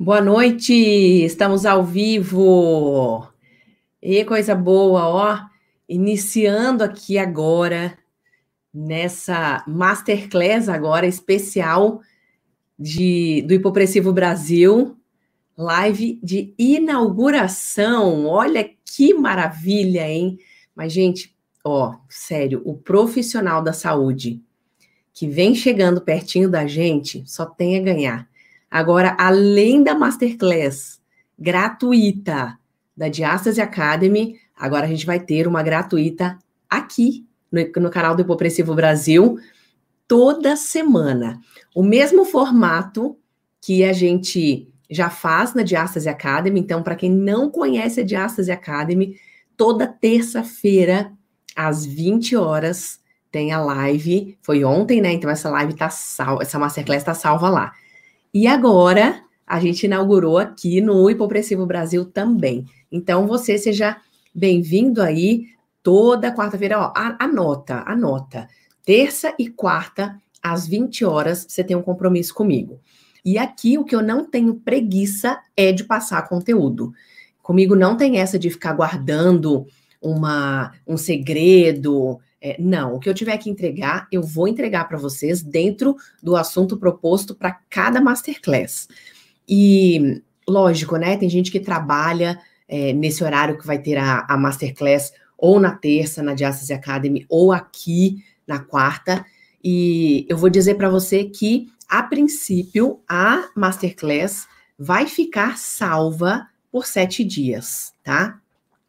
Boa noite, estamos ao vivo. E coisa boa, ó. Iniciando aqui agora, nessa masterclass agora especial de, do Hipopressivo Brasil, live de inauguração. Olha que maravilha, hein? Mas, gente, ó, sério, o profissional da saúde que vem chegando pertinho da gente só tem a ganhar. Agora, além da masterclass gratuita da Diastase Academy, agora a gente vai ter uma gratuita aqui no, no canal do Hipopressivo Brasil toda semana. O mesmo formato que a gente já faz na Diastase Academy. Então, para quem não conhece a Diastase Academy, toda terça-feira, às 20 horas, tem a live. Foi ontem, né? Então, essa live tá salva, essa masterclass tá salva lá. E agora a gente inaugurou aqui no Hipopressivo Brasil também. Então você seja bem-vindo aí toda quarta-feira. Ó, anota, anota. Terça e quarta, às 20 horas, você tem um compromisso comigo. E aqui o que eu não tenho preguiça é de passar conteúdo. Comigo não tem essa de ficar guardando uma, um segredo, é, não, o que eu tiver que entregar, eu vou entregar para vocês dentro do assunto proposto para cada masterclass. E, lógico, né? Tem gente que trabalha é, nesse horário que vai ter a, a masterclass ou na terça, na Diastase Academy, ou aqui na quarta. E eu vou dizer para você que, a princípio, a masterclass vai ficar salva por sete dias, tá?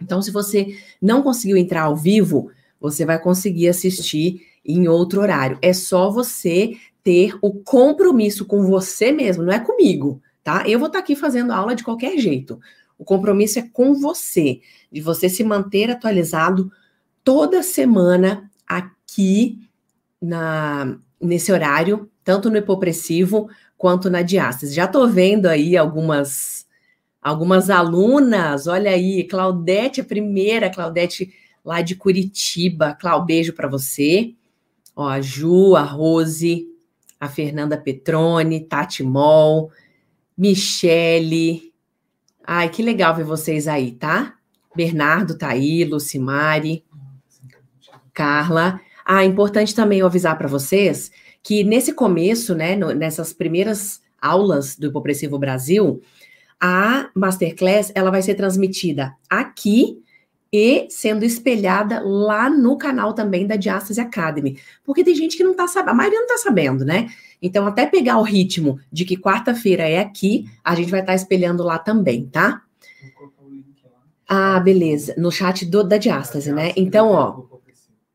Então, se você não conseguiu entrar ao vivo, você vai conseguir assistir em outro horário. É só você ter o compromisso com você mesmo, não é comigo, tá? Eu vou estar aqui fazendo aula de qualquer jeito. O compromisso é com você, de você se manter atualizado toda semana aqui na nesse horário, tanto no hipopressivo quanto na diástase. Já estou vendo aí algumas algumas alunas, olha aí, Claudete, a primeira, Claudete lá de Curitiba. Clau, beijo para você. Ó, a Ju, a Rose, a Fernanda Petrone, Tati Mol, Michele. Ai, que legal ver vocês aí, tá? Bernardo tá aí, Lucimari, Carla. Ah, importante também eu avisar para vocês que nesse começo, né, no, nessas primeiras aulas do Hipopressivo Brasil, a masterclass ela vai ser transmitida aqui e sendo espelhada lá no canal também da Diastase Academy. Porque tem gente que não tá sabendo, a maioria não tá sabendo, né? Então, até pegar o ritmo de que quarta-feira é aqui, a gente vai estar tá espelhando lá também, tá? Ah, beleza. No chat do, da Diastase, né? Então, ó.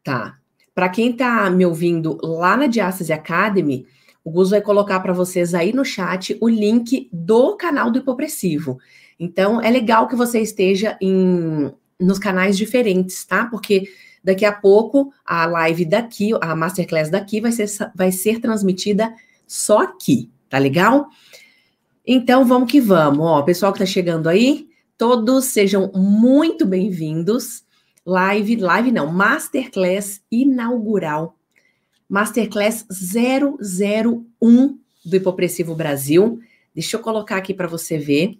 Tá. Para quem tá me ouvindo lá na Diastase Academy, o Gus vai colocar para vocês aí no chat o link do canal do Hipopressivo. Então, é legal que você esteja em nos canais diferentes, tá? Porque daqui a pouco a live daqui, a masterclass daqui vai ser, vai ser transmitida só aqui, tá legal? Então vamos que vamos, ó, pessoal que tá chegando aí, todos sejam muito bem-vindos. Live, live não, masterclass inaugural. Masterclass 001 do Hipopressivo Brasil. Deixa eu colocar aqui para você ver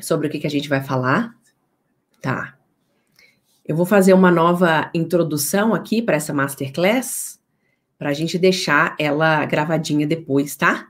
sobre o que, que a gente vai falar. Tá. Eu vou fazer uma nova introdução aqui para essa masterclass, para a gente deixar ela gravadinha depois, tá?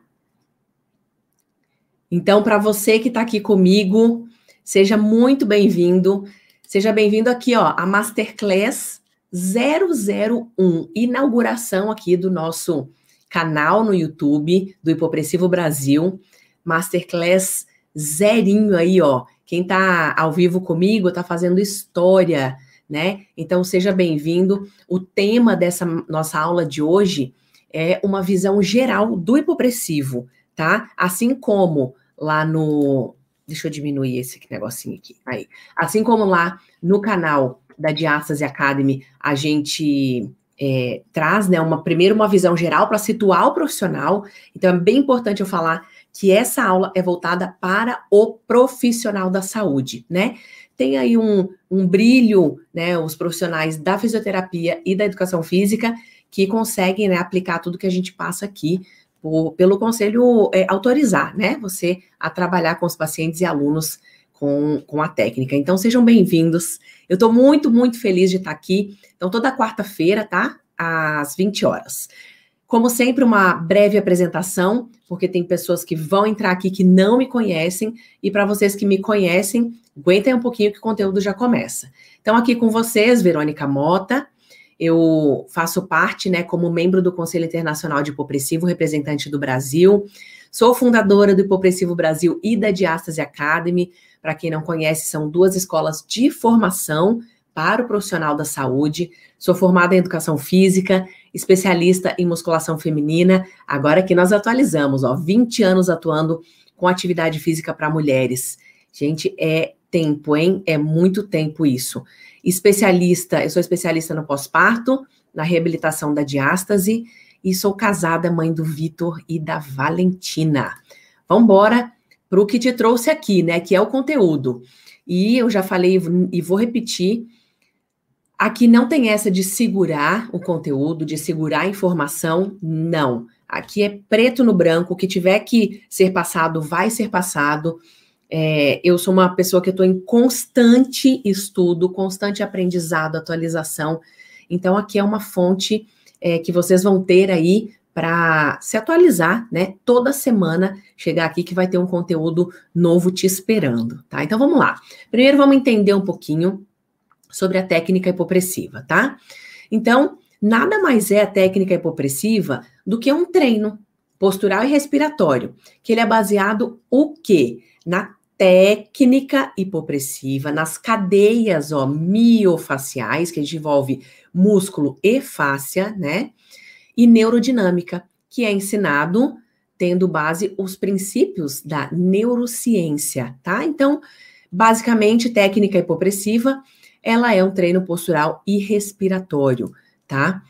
Então, para você que está aqui comigo, seja muito bem-vindo. Seja bem-vindo aqui, ó, a Masterclass 001, inauguração aqui do nosso canal no YouTube do Hipopressivo Brasil. Masterclass zerinho aí, ó. Quem está ao vivo comigo está fazendo história, né? Então seja bem-vindo. O tema dessa nossa aula de hoje é uma visão geral do hipopressivo, tá? Assim como lá no. Deixa eu diminuir esse negocinho aqui. Aí. Assim como lá no canal da Diastase Academy, a gente é, traz, né, uma primeiro uma visão geral para situar o profissional. Então é bem importante eu falar que essa aula é voltada para o profissional da saúde, né? Tem aí um, um brilho, né? Os profissionais da fisioterapia e da educação física que conseguem né, aplicar tudo que a gente passa aqui por, pelo conselho é, autorizar, né? Você a trabalhar com os pacientes e alunos com, com a técnica. Então, sejam bem-vindos. Eu estou muito, muito feliz de estar aqui. Então, toda quarta-feira, tá? Às 20 horas. Como sempre, uma breve apresentação, porque tem pessoas que vão entrar aqui que não me conhecem, e para vocês que me conhecem, aguentem um pouquinho que o conteúdo já começa. Então, aqui com vocês, Verônica Mota, eu faço parte, né, como membro do Conselho Internacional de Hipopressivo, representante do Brasil. Sou fundadora do Hipopressivo Brasil e da Diástase Academy. Para quem não conhece, são duas escolas de formação para o profissional da saúde. Sou formada em educação física, especialista em musculação feminina. Agora que nós atualizamos, ó, 20 anos atuando com atividade física para mulheres. Gente, é tempo, hein? É muito tempo isso especialista, eu sou especialista no pós-parto, na reabilitação da diástase e sou casada, mãe do Vitor e da Valentina. Vamos embora para o que te trouxe aqui, né? Que é o conteúdo. E eu já falei e vou repetir. Aqui não tem essa de segurar o conteúdo, de segurar a informação, não. Aqui é preto no branco, o que tiver que ser passado vai ser passado. É, eu sou uma pessoa que estou em constante estudo, constante aprendizado, atualização. Então, aqui é uma fonte é, que vocês vão ter aí para se atualizar, né? Toda semana chegar aqui que vai ter um conteúdo novo te esperando, tá? Então vamos lá. Primeiro vamos entender um pouquinho sobre a técnica hipopressiva, tá? Então, nada mais é a técnica hipopressiva do que um treino postural e respiratório, que ele é baseado o quê? Na técnica hipopressiva nas cadeias ó, miofaciais, que envolve músculo e fáscia, né? E neurodinâmica, que é ensinado tendo base os princípios da neurociência, tá? Então, basicamente, técnica hipopressiva, ela é um treino postural e respiratório, tá?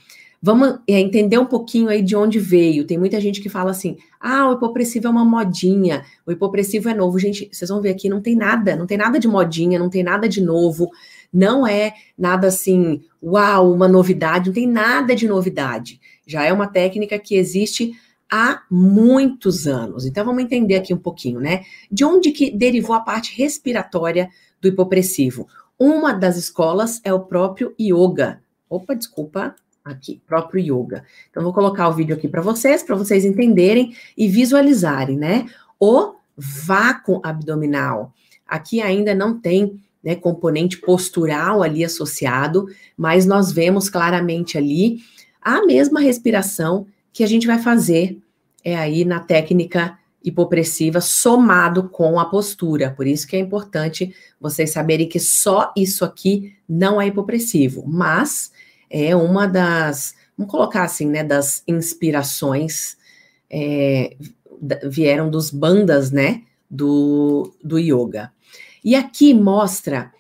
Vamos é, entender um pouquinho aí de onde veio. Tem muita gente que fala assim: ah, o hipopressivo é uma modinha, o hipopressivo é novo. Gente, vocês vão ver aqui, não tem nada, não tem nada de modinha, não tem nada de novo, não é nada assim, uau, uma novidade, não tem nada de novidade. Já é uma técnica que existe há muitos anos. Então vamos entender aqui um pouquinho, né? De onde que derivou a parte respiratória do hipopressivo? Uma das escolas é o próprio yoga. Opa, desculpa, aqui, próprio yoga. Então, vou colocar o vídeo aqui para vocês, para vocês entenderem e visualizarem, né? O vácuo abdominal. Aqui ainda não tem né, componente postural ali associado, mas nós vemos claramente ali a mesma respiração que a gente vai fazer é aí na técnica hipopressiva somado com a postura. Por isso que é importante vocês saberem que só isso aqui não é hipopressivo, mas é uma das, vamos colocar assim, né, das inspirações é, vieram dos bandas, né, do, do yoga. E aqui mostra,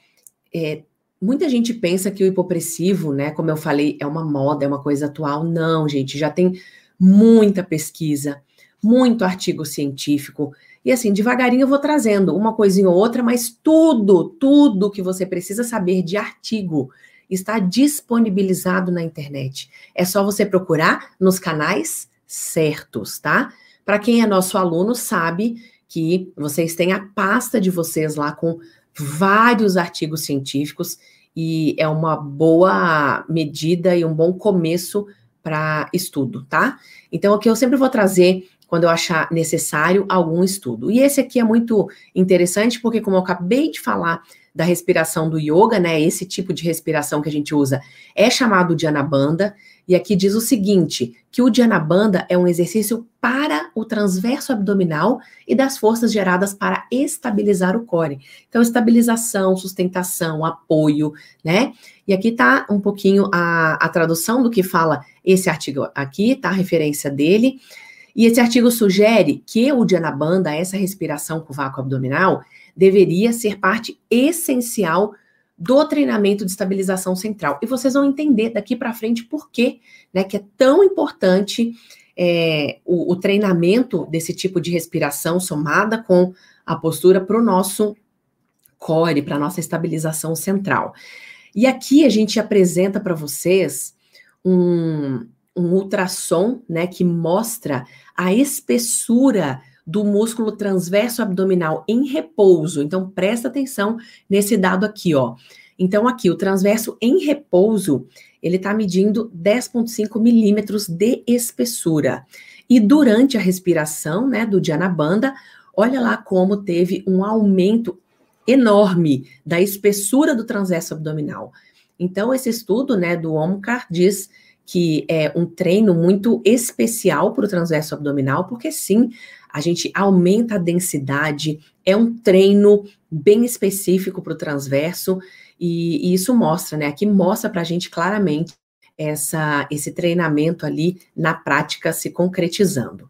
é, muita gente pensa que o hipopressivo, né, como eu falei, é uma moda, é uma coisa atual. Não, gente, já tem muita pesquisa, muito artigo científico. E assim, devagarinho eu vou trazendo uma coisinha ou outra, mas tudo, tudo que você precisa saber de artigo está disponibilizado na internet. É só você procurar nos canais certos, tá? Para quem é nosso aluno, sabe que vocês têm a pasta de vocês lá com vários artigos científicos e é uma boa medida e um bom começo para estudo, tá? Então, aqui eu sempre vou trazer, quando eu achar necessário, algum estudo. E esse aqui é muito interessante, porque, como eu acabei de falar da respiração do yoga, né? Esse tipo de respiração que a gente usa é chamado de anabanda. E aqui diz o seguinte: que o Dhanabanda é um exercício para o transverso abdominal e das forças geradas para estabilizar o core. Então, estabilização, sustentação, apoio, né? E aqui tá um pouquinho a, a tradução do que fala esse artigo aqui, tá? A referência dele. E esse artigo sugere que o Dhanabanda, essa respiração com vácuo abdominal, deveria ser parte essencial do treinamento de estabilização central. E vocês vão entender daqui para frente por quê, né, que é tão importante é, o, o, treinamento desse tipo de respiração somada com a postura para o nosso core, para a nossa estabilização central. E aqui a gente apresenta para vocês um, um ultrassom, né, que mostra a espessura do músculo transverso abdominal em repouso. Então, presta atenção nesse dado aqui, ó. Então, aqui, o transverso em repouso, ele está medindo 10,5 milímetros de espessura. E durante a respiração, né, do Dhanabanda, olha lá como teve um aumento enorme da espessura do transverso abdominal. Então, esse estudo, né, do Omkar diz que é um treino muito especial para o transverso abdominal, porque sim, a gente aumenta a densidade, é um treino bem específico para o transverso, e, e, isso mostra, né? Aqui mostra para a gente claramente essa, esse treinamento ali na prática se concretizando.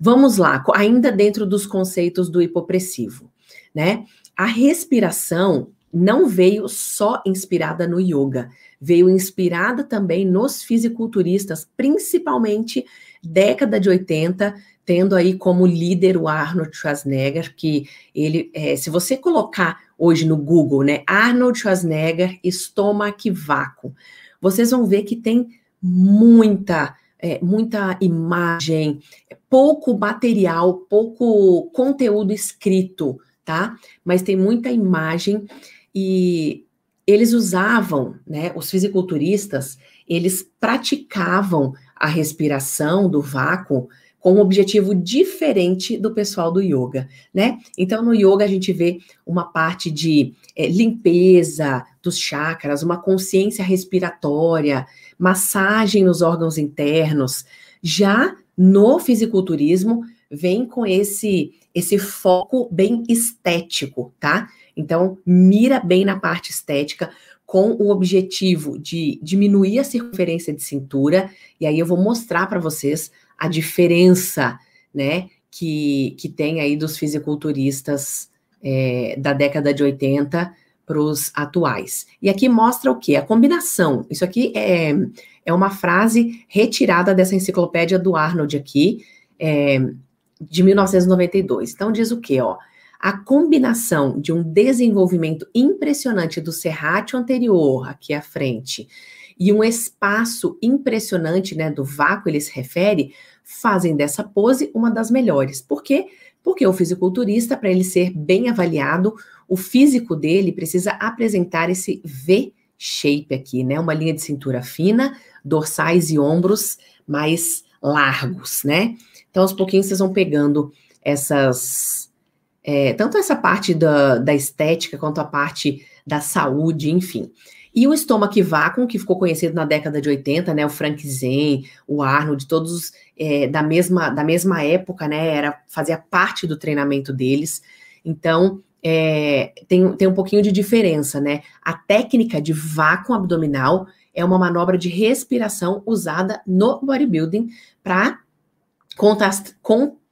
Vamos lá, ainda dentro dos conceitos do hipopressivo, né? A respiração não veio só inspirada no yoga, veio inspirada também nos fisiculturistas, principalmente década de 80, tendo aí como líder o Arnold Schwarzenegger, que ele, é, se você colocar hoje no Google, né, Arnold Schwarzenegger, estômago vácuo, vocês vão ver que tem muita, é, muita imagem, pouco material, pouco conteúdo escrito, tá? Mas tem muita imagem e eles usavam, né, os fisiculturistas, eles praticavam a respiração do vácuo com um objetivo diferente do pessoal do yoga, né? Então, no yoga, a gente vê uma parte de é, limpeza dos chakras, uma consciência respiratória, massagem nos órgãos internos. Já no fisiculturismo, vem com esse esse foco bem estético, tá? Então, mira bem na parte estética, com o objetivo de diminuir a circunferência de cintura, e aí eu vou mostrar para vocês a diferença, né, que, que tem aí dos fisiculturistas é, da década de 80 para os atuais. E aqui mostra o que? A combinação. Isso aqui é, é uma frase retirada dessa enciclopédia do Arnold aqui, é, de 1992. Então diz o que, ó? A combinação de um desenvolvimento impressionante do serrátil anterior, aqui à frente, e um espaço impressionante, né, do vácuo, ele se refere, fazem dessa pose uma das melhores. Por quê? Porque o fisiculturista, para ele ser bem avaliado, o físico dele precisa apresentar esse V-shape aqui, né? Uma linha de cintura fina, dorsais e ombros mais largos, né? Então, aos pouquinhos, vocês vão pegando essas. É, tanto essa parte da, da estética quanto a parte da saúde, enfim. E o estômago vácuo, que ficou conhecido na década de 80, né? O Frank Zen, o Arnold, todos é, da, mesma, da mesma época, né? Era, fazia parte do treinamento deles. Então, é, tem, tem um pouquinho de diferença, né? A técnica de vácuo abdominal é uma manobra de respiração usada no bodybuilding para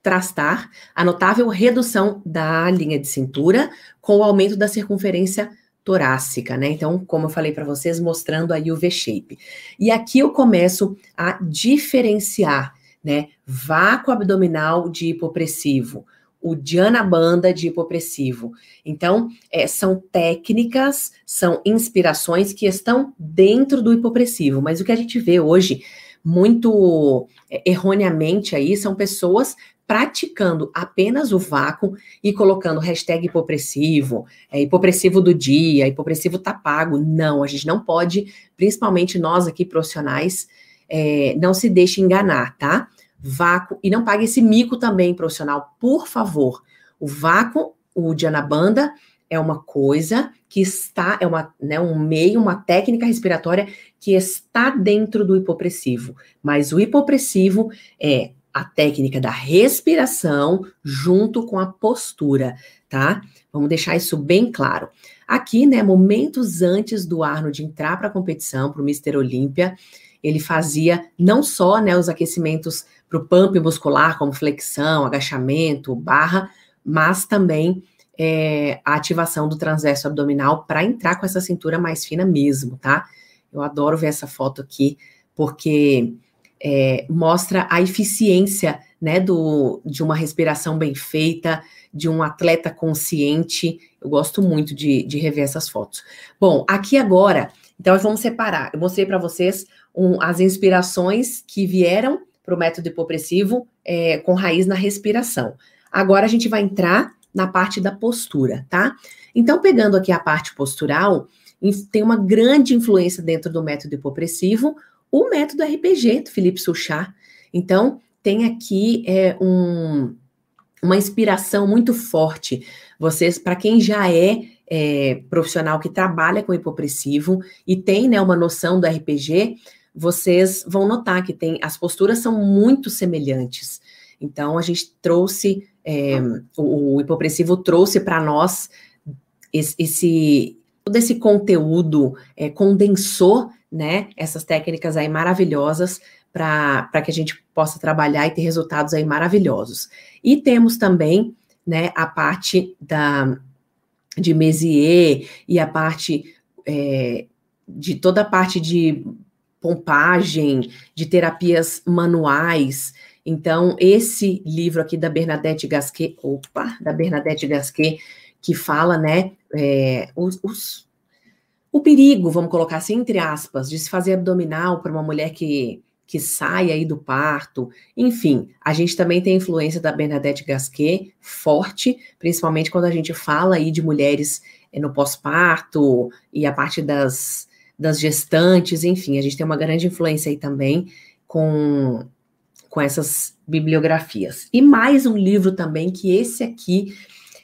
contrastar a notável redução da linha de cintura com o aumento da circunferência torácica, né? Então, como eu falei para vocês, mostrando aí o V-shape. E aqui eu começo a diferenciar, né? Vácuo abdominal de hipopressivo, o Diana Banda de hipopressivo. Então, é, são técnicas, são inspirações que estão dentro do hipopressivo, mas o que a gente vê hoje muito é, erroneamente aí são pessoas praticando apenas o vácuo e colocando hashtag hipopressivo, é, hipopressivo do dia, hipopressivo tá pago. Não, a gente não pode, principalmente nós aqui profissionais, é, não se deixe enganar, tá? Vácuo, e não pague esse mico também, profissional, por favor. O vácuo, o Dianabanda, é uma coisa que está, é uma, né, um meio, uma técnica respiratória que está dentro do hipopressivo. Mas o hipopressivo é a técnica da respiração junto com a postura, tá? Vamos deixar isso bem claro. Aqui, né, momentos antes do Arnold entrar para a competição, para o Mister Olímpia, ele fazia não só né, os aquecimentos para o pump muscular, como flexão, agachamento, barra, mas também é, a ativação do transverso abdominal para entrar com essa cintura mais fina mesmo, tá? Eu adoro ver essa foto aqui, porque é, mostra a eficiência né, do, de uma respiração bem feita, de um atleta consciente. Eu gosto muito de, de rever essas fotos. Bom, aqui agora, então vamos separar. Eu mostrei para vocês um, as inspirações que vieram para o método hipopressivo é, com raiz na respiração. Agora a gente vai entrar na parte da postura, tá? Então, pegando aqui a parte postural, tem uma grande influência dentro do método hipopressivo, o método RPG do Felipe Suchar. Então, tem aqui é, um, uma inspiração muito forte. Vocês, para quem já é, é, profissional que trabalha com hipopressivo e tem né, uma noção do RPG, vocês vão notar que tem as posturas são muito semelhantes. Então, a gente trouxe, é, o, o hipopressivo trouxe para nós esse, esse, todo esse conteúdo, é, condensou né, essas técnicas aí maravilhosas para que a gente possa trabalhar e ter resultados aí maravilhosos. E temos também né, a parte da, de Mézier e a parte é, de toda a parte de pompagem, de terapias manuais. Então, esse livro aqui da Bernadette Gasquet, opa, da Bernadette Gasquet, que fala, né, é, os, os, o perigo, vamos colocar assim, entre aspas, de se fazer abdominal para uma mulher que, que sai aí do parto. Enfim, a gente também tem a influência da Bernadette Gasquet forte, principalmente quando a gente fala aí de mulheres é, no pós-parto e a parte das, das gestantes, enfim, a gente tem uma grande influência aí também com, com essas bibliografias. E mais um livro também, que esse aqui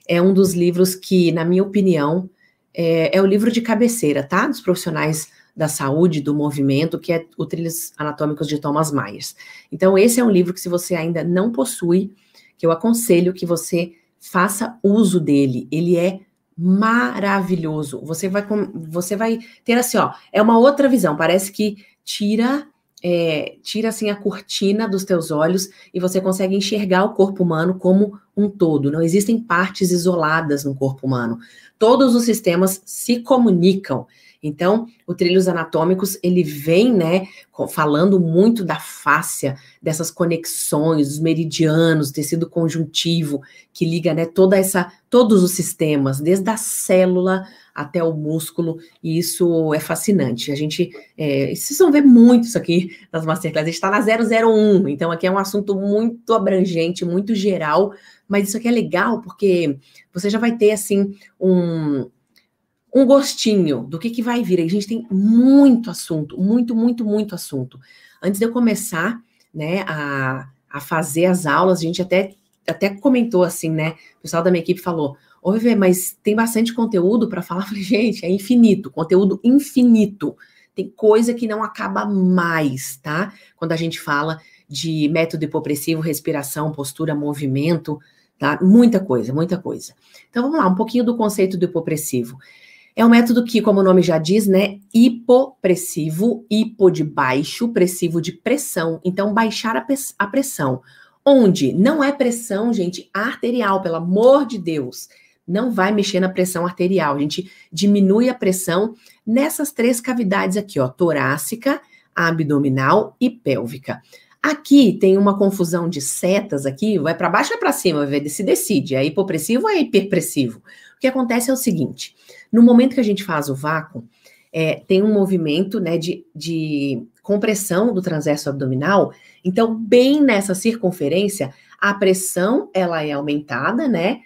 é um dos livros que, na minha opinião, é, é, o livro de cabeceira, tá? Dos profissionais da saúde, do movimento, que é o Trilhos Anatômicos de Thomas Myers. Então, esse é um livro que, se você ainda não possui, que eu aconselho que você faça uso dele. Ele é maravilhoso. Você vai, você vai ter assim, ó, é uma outra visão. Parece que tira é, tira assim a cortina dos teus olhos e você consegue enxergar o corpo humano como um todo. Não existem partes isoladas no corpo humano. Todos os sistemas se comunicam. Então, o trilhos anatômicos, ele vem, né, falando muito da fáscia, dessas conexões, dos meridianos, tecido conjuntivo, que liga, né, toda essa, todos os sistemas, desde a célula até o músculo, e isso é fascinante. A gente, é, vocês vão ver muito isso aqui nas masterclasses, a gente está na 001, então aqui é um assunto muito abrangente, muito geral, mas isso aqui é legal porque você já vai ter, assim, um, um gostinho do que, que vai vir. A gente tem muito assunto, muito, muito, muito assunto. Antes de eu começar, né, a, a fazer as aulas, a gente até, até comentou assim, né, o pessoal da minha equipe falou, Ô, mas tem bastante conteúdo para falar. Eu falei, gente, é infinito, conteúdo infinito. Tem coisa que não acaba mais, tá? Quando a gente fala de método hipopressivo, respiração, postura, movimento, tá? Muita coisa, muita coisa. Então vamos lá, um pouquinho do conceito do hipopressivo. É um método que, como o nome já diz, né, hipopressivo, hipo de baixo, pressivo de pressão. Então, baixar a, a pressão. Onde não é pressão, gente, arterial, pelo amor de Deus não vai mexer na pressão arterial. A gente diminui a pressão nessas três cavidades aqui, ó, torácica, abdominal e pélvica. Aqui tem uma confusão de setas aqui, vai para baixo ou para cima, se decide, é hipopressivo ou é hiperpressivo. O que acontece é o seguinte, no momento que a gente faz o vácuo, é, tem um movimento né, de, de compressão do transverso abdominal, então bem nessa circunferência, a pressão ela é aumentada, né,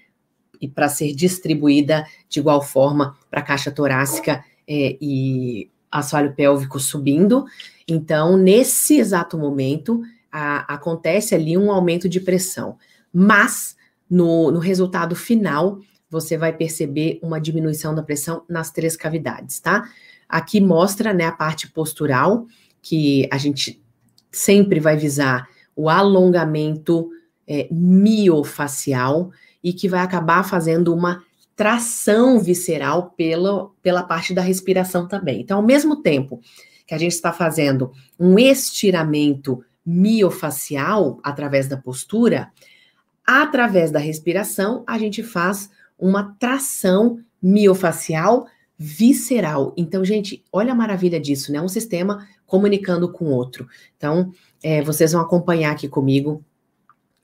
e para ser distribuída de igual forma para a caixa torácica é, e assoalho pélvico subindo. Então, nesse exato momento, a, acontece ali um aumento de pressão. Mas, no, no resultado final, você vai perceber uma diminuição da pressão nas três cavidades, tá? Aqui mostra né, a parte postural, que a gente sempre vai visar o alongamento é, miofacial, e que vai acabar fazendo uma tração visceral pela, pela parte da respiração também. Então, ao mesmo tempo que a gente está fazendo um estiramento miofacial através da postura, através da respiração, a gente faz uma tração miofacial visceral. Então, gente, olha a maravilha disso, né? Um sistema comunicando com outro. Então, é, vocês vão acompanhar aqui comigo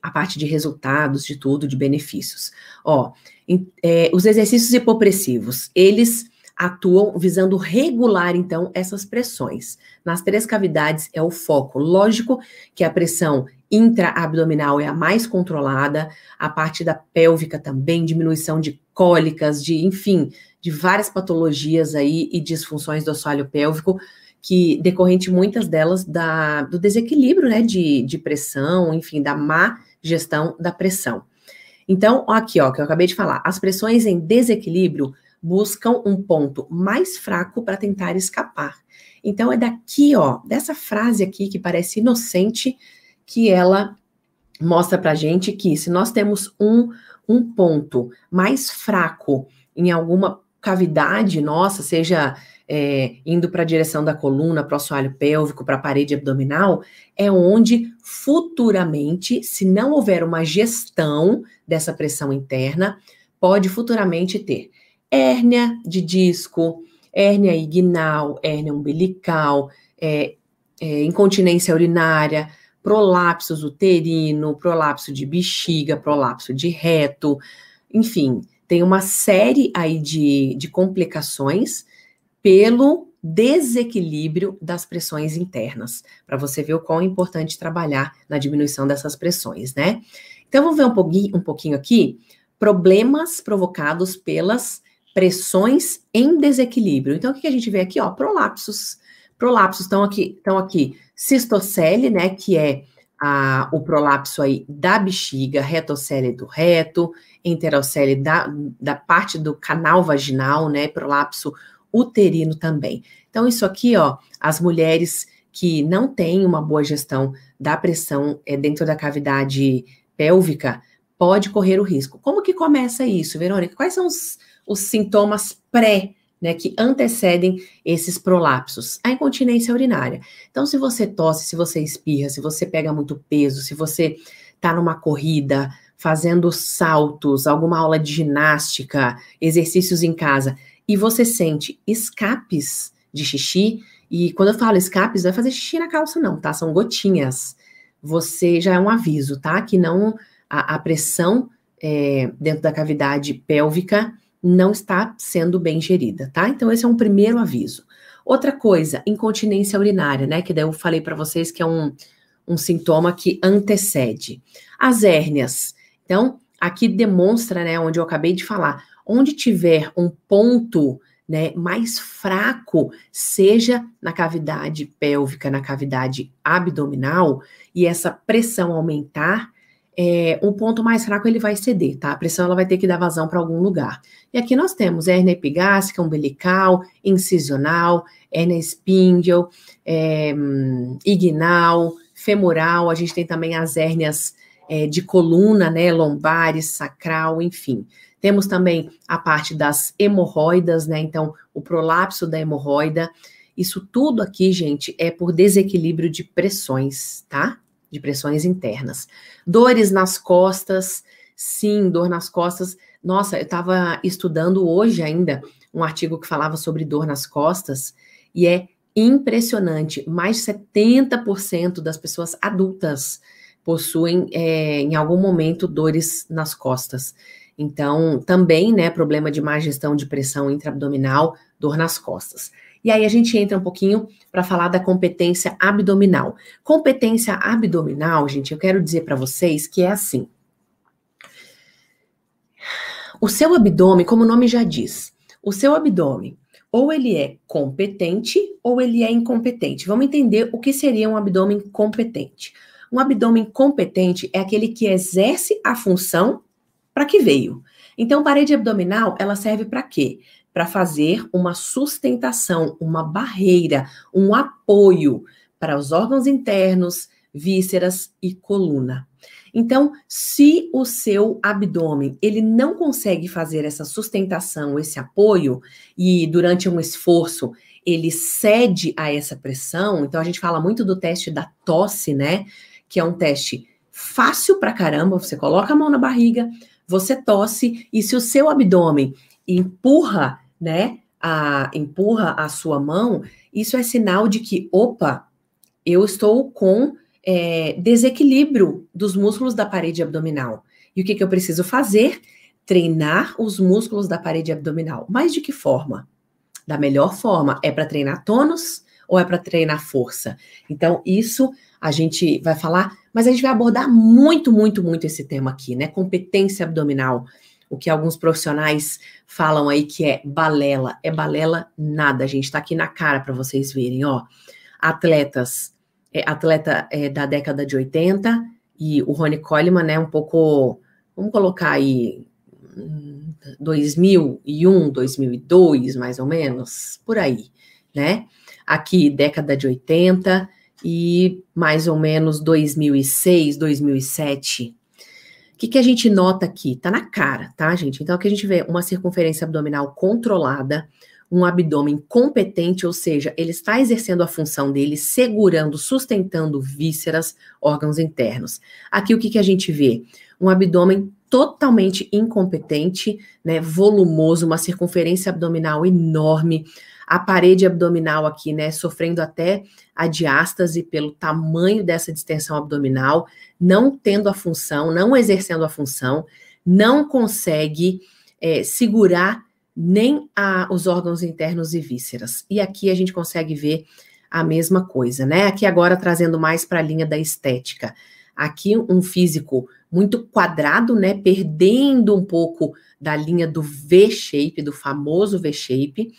a parte de resultados, de tudo, de benefícios. Ó, em, é, os exercícios hipopressivos, eles atuam visando regular, então, essas pressões. Nas três cavidades é o foco. Lógico que a pressão intraabdominal é a mais controlada, a parte da pélvica também, diminuição de cólicas, de, enfim, de várias patologias aí e disfunções do assoalho pélvico, que decorrente muitas delas da, do desequilíbrio, né, de, de pressão, enfim, da má gestão da pressão. Então, aqui, ó, que eu acabei de falar, as pressões em desequilíbrio buscam um ponto mais fraco para tentar escapar. Então é daqui, ó, dessa frase aqui que parece inocente, que ela mostra para gente que se nós temos um, um ponto mais fraco em alguma cavidade nossa, seja é, indo para a direção da coluna, para o assoalho pélvico, para a parede abdominal, é onde futuramente, se não houver uma gestão dessa pressão interna, pode futuramente ter hérnia de disco, hérnia inguinal, hérnia umbilical, é, é, incontinência urinária, prolapsos uterino, prolapso de bexiga, prolapso de reto, enfim, tem uma série aí de, de complicações pelo desequilíbrio das pressões internas, para você ver o quão é importante trabalhar na diminuição dessas pressões, né? Então, vamos ver um pouquinho, um pouquinho aqui problemas provocados pelas pressões em desequilíbrio. Então, o que a gente vê aqui? Ó, prolapsos. Prolapsos estão aqui, estão aqui. Cistocele, né, que é a, o prolapso aí da bexiga, retocele do reto, enterocele da, da parte do canal vaginal, né, prolapso uterino também. Então, isso aqui, ó, as mulheres que não têm uma boa gestão da pressão é, dentro da cavidade pélvica, pode correr o risco. Como que começa isso, Verônica? Quais são os, os sintomas pré, né, que antecedem esses prolapsos? A incontinência urinária. Então, se você tosse, se você espirra, se você pega muito peso, se você está numa corrida, fazendo saltos, alguma aula de ginástica, exercícios em casa, e você sente escapes de xixi, e quando eu falo escapes, não é fazer xixi na calça, não, tá? São gotinhas. Você já é um aviso, tá? Que não a, a pressão é, dentro da cavidade pélvica não está sendo bem gerida, tá? Então, esse é um primeiro aviso. Outra coisa, incontinência urinária, né? Que daí eu falei para vocês que é um, um sintoma que antecede. As hérnias. Então, aqui demonstra, né, onde eu acabei de falar, onde tiver um ponto né, mais fraco, seja na cavidade pélvica, na cavidade abdominal, e essa pressão aumentar, é, um ponto mais fraco ele vai ceder, tá? A pressão ela vai ter que dar vazão para algum lugar. E aqui nós temos hernia epigástrica, umbilical, incisional, hernia spindle, é, ignal, femoral, a gente tem também as hérnias é, de coluna, né, lombares, sacral, enfim. Temos também a parte das hemorroidas, né, então o prolapso da hemorroida. Isso tudo aqui, gente, é por desequilíbrio de pressões, tá? De pressões internas. Dores nas costas, sim, dor nas costas. Nossa, eu estava estudando hoje ainda um artigo que falava sobre dor nas costas e é impressionante. Mais de 70% das pessoas adultas possuem é, em algum momento dores nas costas. Então, também, né, problema de má gestão de pressão intraabdominal, dor nas costas. E aí a gente entra um pouquinho para falar da competência abdominal. Competência abdominal, gente, eu quero dizer para vocês que é assim. O seu abdômen, como o nome já diz, o seu abdômen, ou ele é competente ou ele é incompetente. Vamos entender o que seria um abdômen competente. Um abdômen competente é aquele que exerce a função para que veio. Então, parede abdominal, ela serve para quê? Para fazer uma sustentação, uma barreira, um apoio para os órgãos internos, vísceras e coluna. Então, se o seu abdômen ele não consegue fazer essa sustentação, esse apoio, e durante um esforço ele cede a essa pressão, então a gente fala muito do teste da tosse, né? Que é um teste fácil pra caramba, você coloca a mão na barriga, você tosse, e se o seu abdômen empurra né, a, empurra a sua mão, isso é sinal de que, opa, eu estou com é, desequilíbrio dos músculos da parede abdominal. E o que, que eu preciso fazer? Treinar os músculos da parede abdominal. Mas de que forma? Da melhor forma. É para treinar tônus ou é para treinar força? Então, isso a gente vai falar, mas a gente vai abordar muito, muito, muito esse tema aqui, né? Competência abdominal. O que alguns profissionais falam aí que é balela. É balela nada, gente. Tá aqui na cara para vocês verem, ó. Atletas, é, atleta é, da década de 80 e o Rony Coleman, né? Um pouco, vamos colocar aí 2001, 2002, mais ou menos, por aí, né? Aqui, década de 80 e mais ou menos 2006, 2007. O que, que a gente nota aqui? Tá na cara, tá, gente? Então, aqui a gente vê uma circunferência abdominal controlada, um abdômen competente, ou seja, ele está exercendo a função dele, segurando, sustentando vísceras, órgãos internos. Aqui o que, que a gente vê? Um abdômen totalmente incompetente, né, volumoso, uma circunferência abdominal enorme, a parede abdominal aqui, né, sofrendo até a diástase pelo tamanho dessa distensão abdominal, não tendo a função, não exercendo a função, não consegue é, segurar nem a, os órgãos internos e vísceras. E aqui a gente consegue ver a mesma coisa, né? Aqui agora trazendo mais para a linha da estética. Aqui um físico muito quadrado, né? Perdendo um pouco da linha do V-shape, do famoso V-shape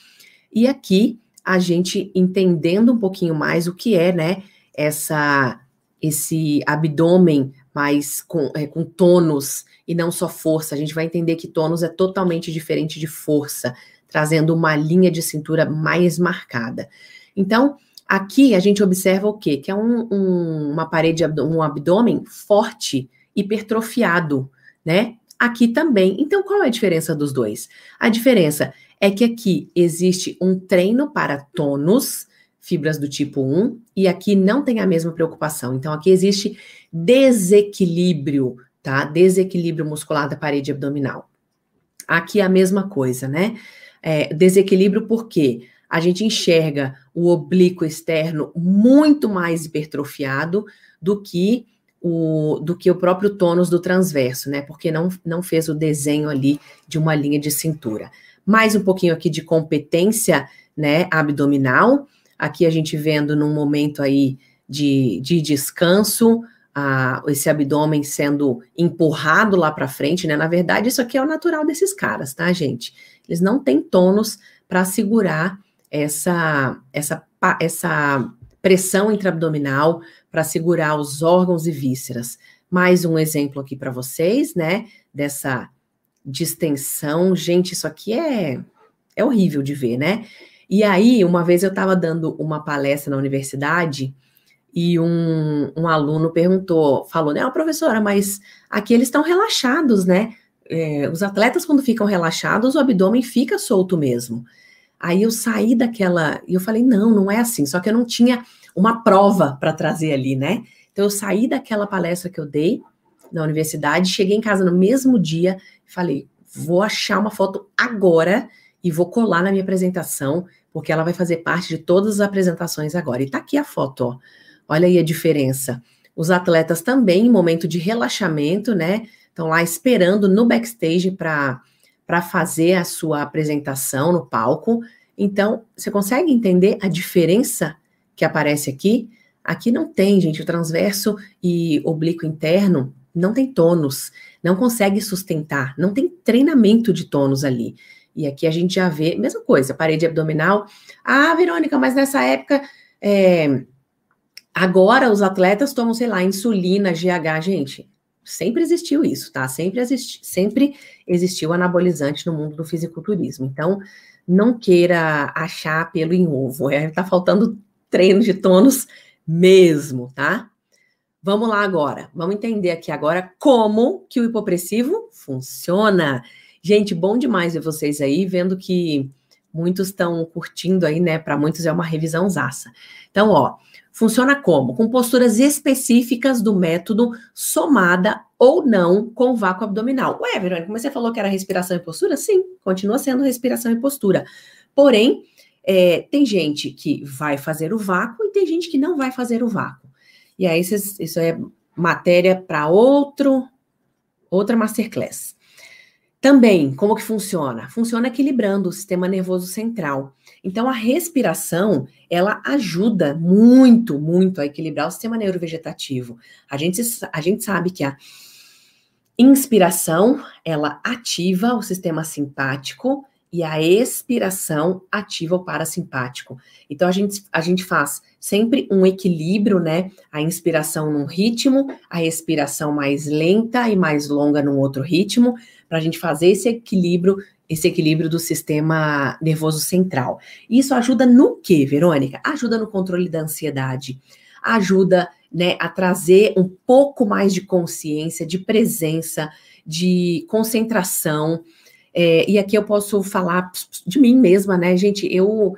e aqui a gente entendendo um pouquinho mais o que é, né, essa esse abdômen mais com, é, com tônus e não só força. A gente vai entender que tônus é totalmente diferente de força, trazendo uma linha de cintura mais marcada. Então, aqui a gente observa o quê? Que é um, um, uma parede, um abdômen forte, hipertrofiado, né? Aqui também. Então, qual é a diferença dos dois? A diferença é que aqui existe um treino para tônus, fibras do tipo 1, e aqui não tem a mesma preocupação. Então, aqui existe desequilíbrio, tá? Desequilíbrio muscular da parede abdominal. Aqui é a mesma coisa, né? É, desequilíbrio porque a gente enxerga o oblíquo externo muito mais hipertrofiado do que o, do que o próprio tônus do transverso, né? Porque não, não fez o desenho ali de uma linha de cintura mais um pouquinho aqui de competência, né, abdominal. Aqui a gente vendo num momento aí de, de descanso, a, esse abdômen sendo empurrado lá para frente, né? Na verdade, isso aqui é o natural desses caras, tá, gente? Eles não têm tônus para segurar essa, essa, essa pressão intraabdominal, para segurar os órgãos e vísceras. Mais um exemplo aqui para vocês, né? Dessa distensão. Gente, isso aqui é, é horrível de ver, né? E aí, uma vez eu estava dando uma palestra na universidade e um, um aluno perguntou, falou, né, professora, mas aqui eles estão relaxados, né? É, os atletas, quando ficam relaxados, o abdômen fica solto mesmo. Aí eu saí daquela, e eu falei, não, não é assim, só que eu não tinha uma prova para trazer ali, né? Então eu saí daquela palestra que eu dei na universidade, cheguei em casa no mesmo dia Falei, vou achar uma foto agora e vou colar na minha apresentação, porque ela vai fazer parte de todas as apresentações agora. E tá aqui a foto, ó. Olha aí a diferença. Os atletas também, em momento de relaxamento, né? Estão lá esperando no backstage para fazer a sua apresentação no palco. Então, você consegue entender a diferença que aparece aqui? Aqui não tem, gente, o transverso e oblíquo interno não tem tônus, não consegue sustentar, não tem treinamento de tônus ali. E aqui a gente já vê, mesma coisa, parede abdominal. Ah, Verônica, mas nessa época, é, agora os atletas tomam, sei lá, insulina, GH, gente. Sempre existiu isso, tá? Sempre, existi, sempre existiu anabolizante no mundo do fisiculturismo. Então, não queira achar pelo em ovo. É, tá faltando treino de tônus mesmo, tá? Vamos lá agora. Vamos entender aqui agora como que o hipopressivo funciona. Gente, bom demais ver vocês aí, vendo que muitos estão curtindo aí, né? Para muitos é uma revisão zaça. Então, ó, funciona como? Com posturas específicas do método somada ou não com vácuo abdominal. Ué, Verônica, mas você falou que era respiração e postura? Sim, continua sendo respiração e postura. Porém, é, tem gente que vai fazer o vácuo e tem gente que não vai fazer o vácuo. E aí, isso é matéria para outro, outra masterclass. Também, como que funciona? Funciona equilibrando o sistema nervoso central. Então, a respiração, ela ajuda muito, muito a equilibrar o sistema neurovegetativo. A gente, a gente sabe que a inspiração, ela ativa o sistema simpático e a expiração ativa o parasimpático. Então a gente, a gente faz sempre um equilíbrio, né? A inspiração num ritmo, a expiração mais lenta e mais longa num outro ritmo, para a gente fazer esse equilíbrio, esse equilíbrio do sistema nervoso central. Isso ajuda no que, Verônica? Ajuda no controle da ansiedade, ajuda né, a trazer um pouco mais de consciência, de presença, de concentração. É, e aqui eu posso falar de mim mesma, né, gente? Eu,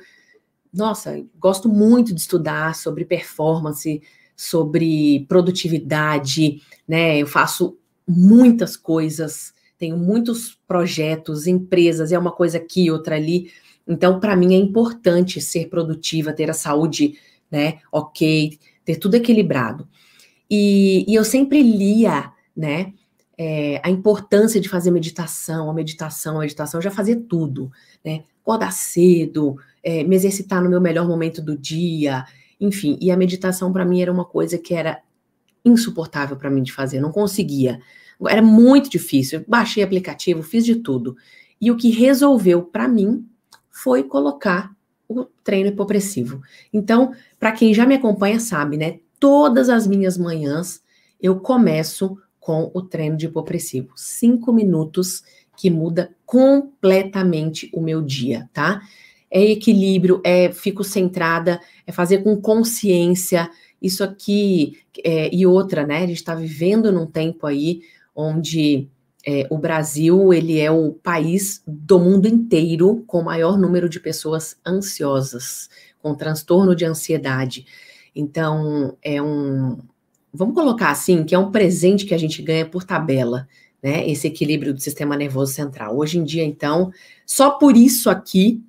nossa, gosto muito de estudar sobre performance, sobre produtividade, né? Eu faço muitas coisas, tenho muitos projetos, empresas, é uma coisa aqui, outra ali. Então, para mim é importante ser produtiva, ter a saúde, né, ok, ter tudo equilibrado. E, e eu sempre lia, né, é, a importância de fazer meditação, a meditação, a meditação, já fazia tudo, né? Acordar cedo, é, me exercitar no meu melhor momento do dia, enfim. E a meditação para mim era uma coisa que era insuportável para mim de fazer, não conseguia. Era muito difícil. Eu baixei aplicativo, fiz de tudo. E o que resolveu para mim foi colocar o treino hipopressivo. Então, para quem já me acompanha sabe, né? Todas as minhas manhãs eu começo com o treino de hipopressivo. Cinco minutos que muda completamente o meu dia, tá? É equilíbrio, é fico centrada, é fazer com consciência. Isso aqui é, e outra, né? A gente está vivendo num tempo aí onde é, o Brasil ele é o país do mundo inteiro com o maior número de pessoas ansiosas, com transtorno de ansiedade. Então, é um, vamos colocar assim, que é um presente que a gente ganha por tabela, né? Esse equilíbrio do sistema nervoso central. Hoje em dia, então, só por isso aqui,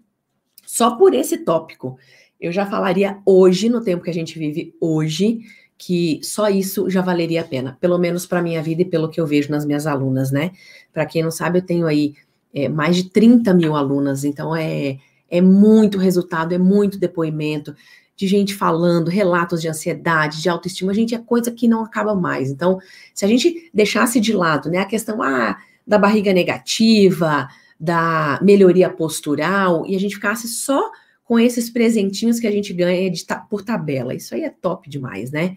só por esse tópico, eu já falaria hoje, no tempo que a gente vive hoje, que só isso já valeria a pena, pelo menos para minha vida e pelo que eu vejo nas minhas alunas, né? Para quem não sabe, eu tenho aí é, mais de 30 mil alunas, então é, é muito resultado, é muito depoimento de gente falando, relatos de ansiedade, de autoestima, gente, é coisa que não acaba mais. Então, se a gente deixasse de lado, né, a questão ah, da barriga negativa, da melhoria postural, e a gente ficasse só com esses presentinhos que a gente ganha de, por tabela, isso aí é top demais, né?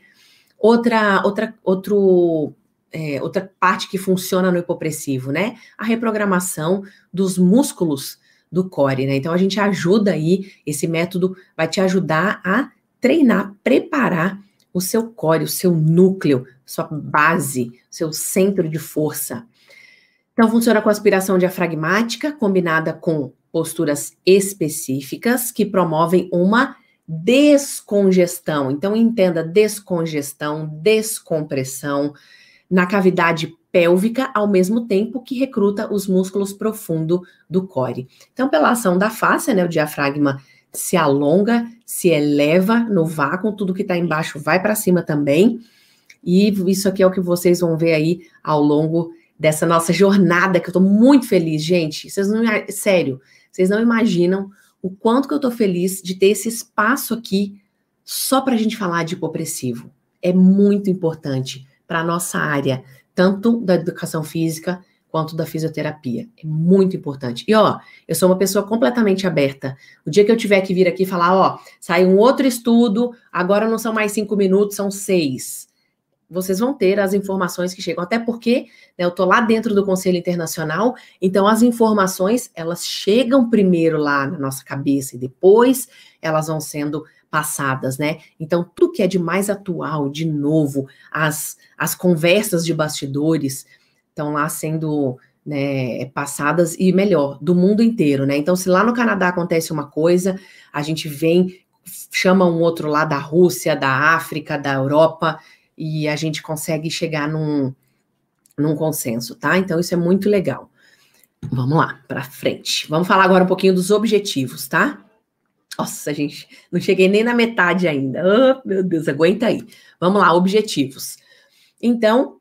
Outra, outra, outro é, outra parte que funciona no hipopressivo, né? A reprogramação dos músculos do core, né? Então a gente ajuda aí, esse método vai te ajudar a treinar, preparar o seu core, o seu núcleo, sua base, seu centro de força. Então funciona com aspiração diafragmática combinada com posturas específicas que promovem uma descongestão. Então entenda descongestão, descompressão na cavidade pélvica, ao mesmo tempo que recruta os músculos profundo do core. Então, pela ação da face, né, o diafragma se alonga, se eleva no vácuo, tudo que está embaixo vai para cima também. E isso aqui é o que vocês vão ver aí ao longo dessa nossa jornada, que eu estou muito feliz, gente. Vocês não, sério, vocês não imaginam o quanto que eu estou feliz de ter esse espaço aqui só para a gente falar de hipopressivo. É muito importante para a nossa área, tanto da educação física quanto da fisioterapia. É muito importante. E ó, eu sou uma pessoa completamente aberta. O dia que eu tiver que vir aqui falar, ó, sai um outro estudo, agora não são mais cinco minutos, são seis. Vocês vão ter as informações que chegam, até porque né, eu tô lá dentro do Conselho Internacional, então as informações elas chegam primeiro lá na nossa cabeça e depois elas vão sendo passadas, né? Então, tudo que é de mais atual, de novo, as, as conversas de bastidores estão lá sendo né, passadas e melhor, do mundo inteiro, né? Então, se lá no Canadá acontece uma coisa, a gente vem, chama um outro lá da Rússia, da África, da Europa, e a gente consegue chegar num, num consenso, tá? Então, isso é muito legal. Vamos lá, para frente. Vamos falar agora um pouquinho dos objetivos, tá? Nossa, gente, não cheguei nem na metade ainda. Oh, meu Deus, aguenta aí. Vamos lá, objetivos. Então,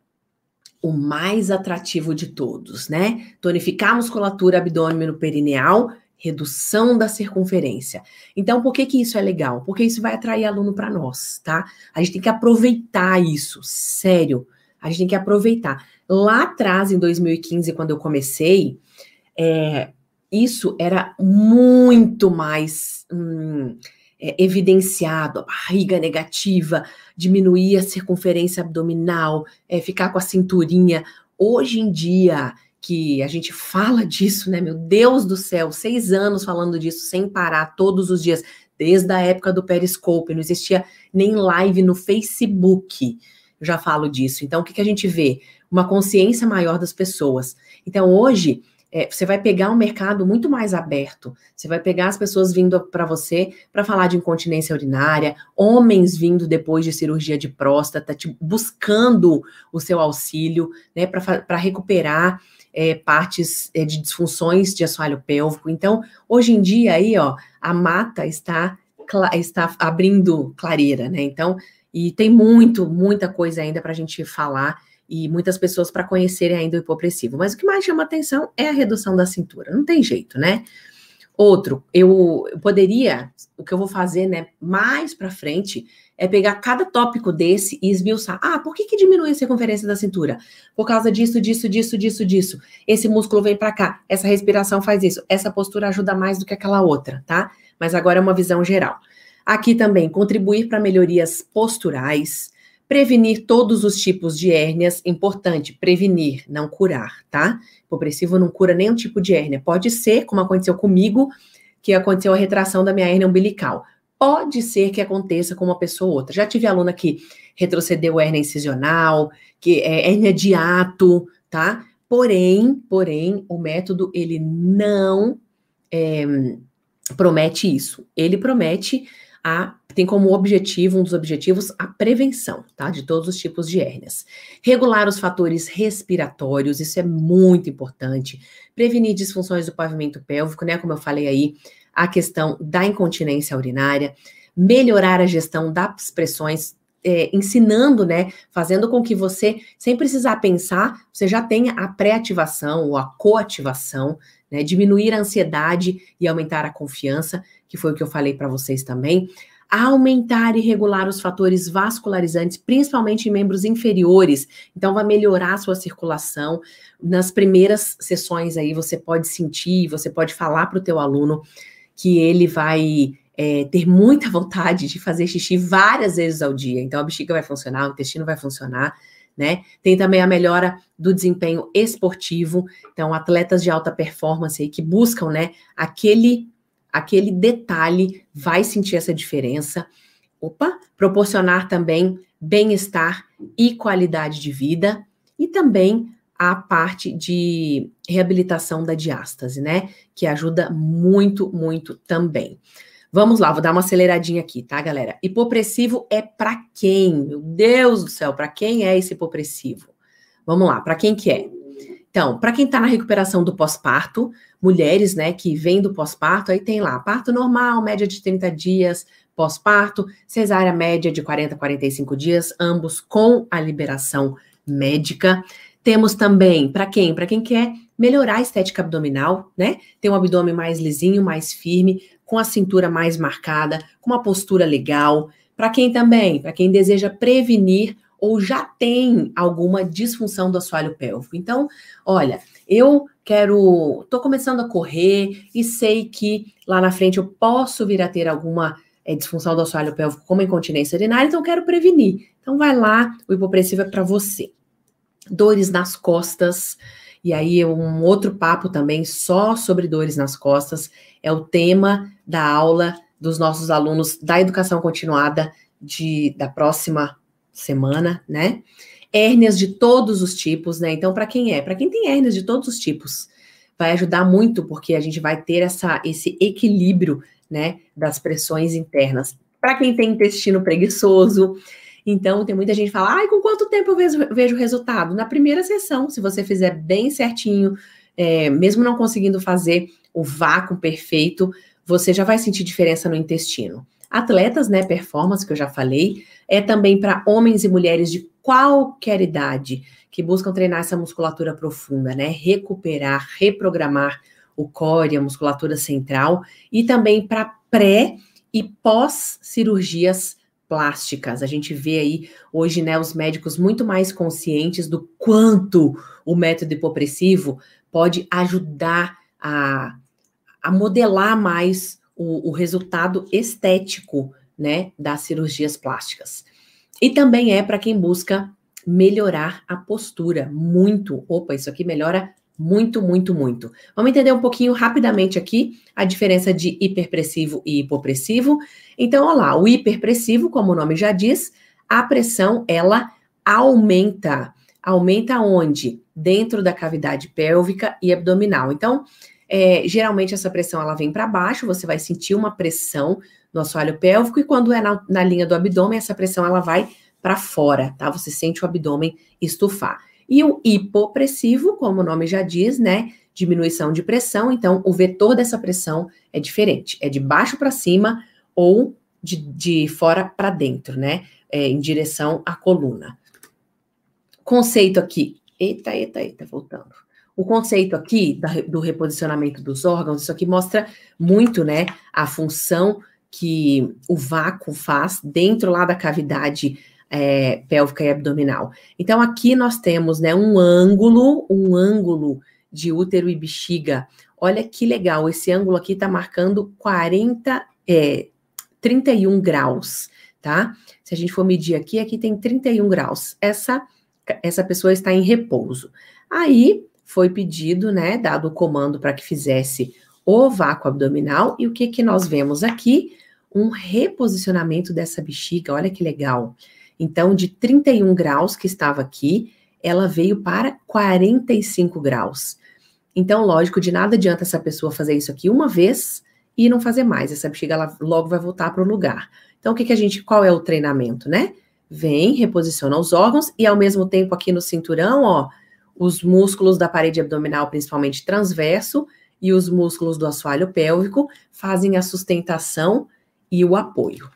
o mais atrativo de todos, né? Tonificar a musculatura abdômen perineal, redução da circunferência. Então, por que que isso é legal? Porque isso vai atrair aluno para nós, tá? A gente tem que aproveitar isso, sério. A gente tem que aproveitar. Lá atrás, em 2015, quando eu comecei, é, isso era muito mais hum, é, evidenciado, a barriga negativa, diminuir a circunferência abdominal, é, ficar com a cinturinha. Hoje em dia, que a gente fala disso, né? Meu Deus do céu, seis anos falando disso sem parar todos os dias, desde a época do Periscope, não existia nem live no Facebook. Já falo disso. Então, o que, que a gente vê? Uma consciência maior das pessoas. Então, hoje, é, você vai pegar um mercado muito mais aberto. Você vai pegar as pessoas vindo para você para falar de incontinência urinária, homens vindo depois de cirurgia de próstata, te, buscando o seu auxílio, né, para recuperar é, partes é, de disfunções de assoalho pélvico. Então, hoje em dia aí, ó, a mata está está abrindo clareira, né? Então, e tem muito, muita coisa ainda para a gente falar e muitas pessoas para conhecerem ainda o hipopressivo. Mas o que mais chama atenção é a redução da cintura. Não tem jeito, né? Outro, eu, poderia, o que eu vou fazer, né, mais para frente, é pegar cada tópico desse e esmiuçar. Ah, por que, que diminui a circunferência da cintura? Por causa disso, disso, disso, disso, disso. Esse músculo vem para cá, essa respiração faz isso, essa postura ajuda mais do que aquela outra, tá? Mas agora é uma visão geral. Aqui também, contribuir para melhorias posturais, Prevenir todos os tipos de hérnias, importante, prevenir, não curar, tá? Hipopressivo não cura nenhum tipo de hérnia. Pode ser, como aconteceu comigo, que aconteceu a retração da minha hérnia umbilical. Pode ser que aconteça com uma pessoa ou outra. Já tive aluna que retrocedeu hérnia incisional, que é hérnia de ato, tá? Porém, porém, o método ele não é, promete isso. Ele promete a tem como objetivo, um dos objetivos, a prevenção, tá? De todos os tipos de hérnias. Regular os fatores respiratórios, isso é muito importante. Prevenir disfunções do pavimento pélvico, né? Como eu falei aí, a questão da incontinência urinária. Melhorar a gestão das pressões, é, ensinando, né? Fazendo com que você, sem precisar pensar, você já tenha a pré-ativação ou a coativação, né? Diminuir a ansiedade e aumentar a confiança, que foi o que eu falei para vocês também aumentar e regular os fatores vascularizantes, principalmente em membros inferiores. Então, vai melhorar a sua circulação. Nas primeiras sessões aí, você pode sentir, você pode falar para o teu aluno que ele vai é, ter muita vontade de fazer xixi várias vezes ao dia. Então, a bexiga vai funcionar, o intestino vai funcionar. Né? Tem também a melhora do desempenho esportivo. Então, atletas de alta performance aí que buscam, né, aquele aquele detalhe vai sentir essa diferença. Opa, proporcionar também bem-estar e qualidade de vida e também a parte de reabilitação da diástase, né? Que ajuda muito, muito também. Vamos lá, vou dar uma aceleradinha aqui, tá, galera? Hipopressivo é para quem? Meu Deus do céu, para quem é esse hipopressivo? Vamos lá, para quem que é? Então, para quem está na recuperação do pós-parto, mulheres, né, que vêm do pós-parto, aí tem lá parto normal, média de 30 dias, pós-parto, cesárea média de 40 a 45 dias, ambos com a liberação médica. Temos também, para quem? Para quem quer melhorar a estética abdominal, né? Ter um abdômen mais lisinho, mais firme, com a cintura mais marcada, com uma postura legal. Para quem também? Para quem deseja prevenir ou já tem alguma disfunção do assoalho pélvico. Então, olha, eu quero, tô começando a correr e sei que lá na frente eu posso vir a ter alguma é, disfunção do assoalho pélvico, como incontinência urinária, então eu quero prevenir. Então vai lá, o hipopressivo é para você. Dores nas costas, e aí um outro papo também só sobre dores nas costas, é o tema da aula dos nossos alunos da educação continuada de, da próxima semana, né? Hérnias de todos os tipos, né? Então, para quem é? Para quem tem hérnias de todos os tipos, vai ajudar muito, porque a gente vai ter essa, esse equilíbrio, né, das pressões internas. Para quem tem intestino preguiçoso, então tem muita gente que fala, ai, com quanto tempo eu vejo, vejo resultado? Na primeira sessão, se você fizer bem certinho, é, mesmo não conseguindo fazer o vácuo perfeito, você já vai sentir diferença no intestino. Atletas, né, performance, que eu já falei, é também para homens e mulheres de qualquer idade que buscam treinar essa musculatura profunda, né, recuperar, reprogramar o core, a musculatura central, e também para pré e pós cirurgias plásticas. A gente vê aí hoje, né, os médicos muito mais conscientes do quanto o método hipopressivo pode ajudar a, a modelar mais o, o resultado estético, né, das cirurgias plásticas. E também é para quem busca melhorar a postura muito. Opa, isso aqui melhora muito, muito, muito. Vamos entender um pouquinho rapidamente aqui a diferença de hiperpressivo e hipopressivo. Então, olha lá, o hiperpressivo, como o nome já diz, a pressão ela aumenta. Aumenta onde? Dentro da cavidade pélvica e abdominal. Então, é, geralmente essa pressão ela vem para baixo, você vai sentir uma pressão no assoalho pélvico e quando é na, na linha do abdômen, essa pressão ela vai para fora, tá? Você sente o abdômen estufar. E o hipopressivo, como o nome já diz, né? Diminuição de pressão, então o vetor dessa pressão é diferente, é de baixo para cima ou de, de fora para dentro, né? É, em direção à coluna. Conceito aqui. Eita, eita, eita, voltando. O conceito aqui da, do reposicionamento dos órgãos, isso aqui mostra muito, né, a função que o vácuo faz dentro lá da cavidade é, pélvica e abdominal. Então, aqui nós temos, né, um ângulo, um ângulo de útero e bexiga. Olha que legal, esse ângulo aqui está marcando 40, é, 31 graus, tá? Se a gente for medir aqui, aqui tem 31 graus. Essa, essa pessoa está em repouso. Aí, foi pedido, né, dado o comando para que fizesse o vácuo abdominal, e o que que nós vemos aqui? Um reposicionamento dessa bexiga, olha que legal. Então, de 31 graus que estava aqui, ela veio para 45 graus. Então, lógico, de nada adianta essa pessoa fazer isso aqui uma vez e não fazer mais. Essa bexiga ela logo vai voltar para o lugar. Então, o que, que a gente, qual é o treinamento, né? Vem, reposiciona os órgãos e ao mesmo tempo aqui no cinturão, ó, os músculos da parede abdominal, principalmente transverso, e os músculos do assoalho pélvico fazem a sustentação e o apoio,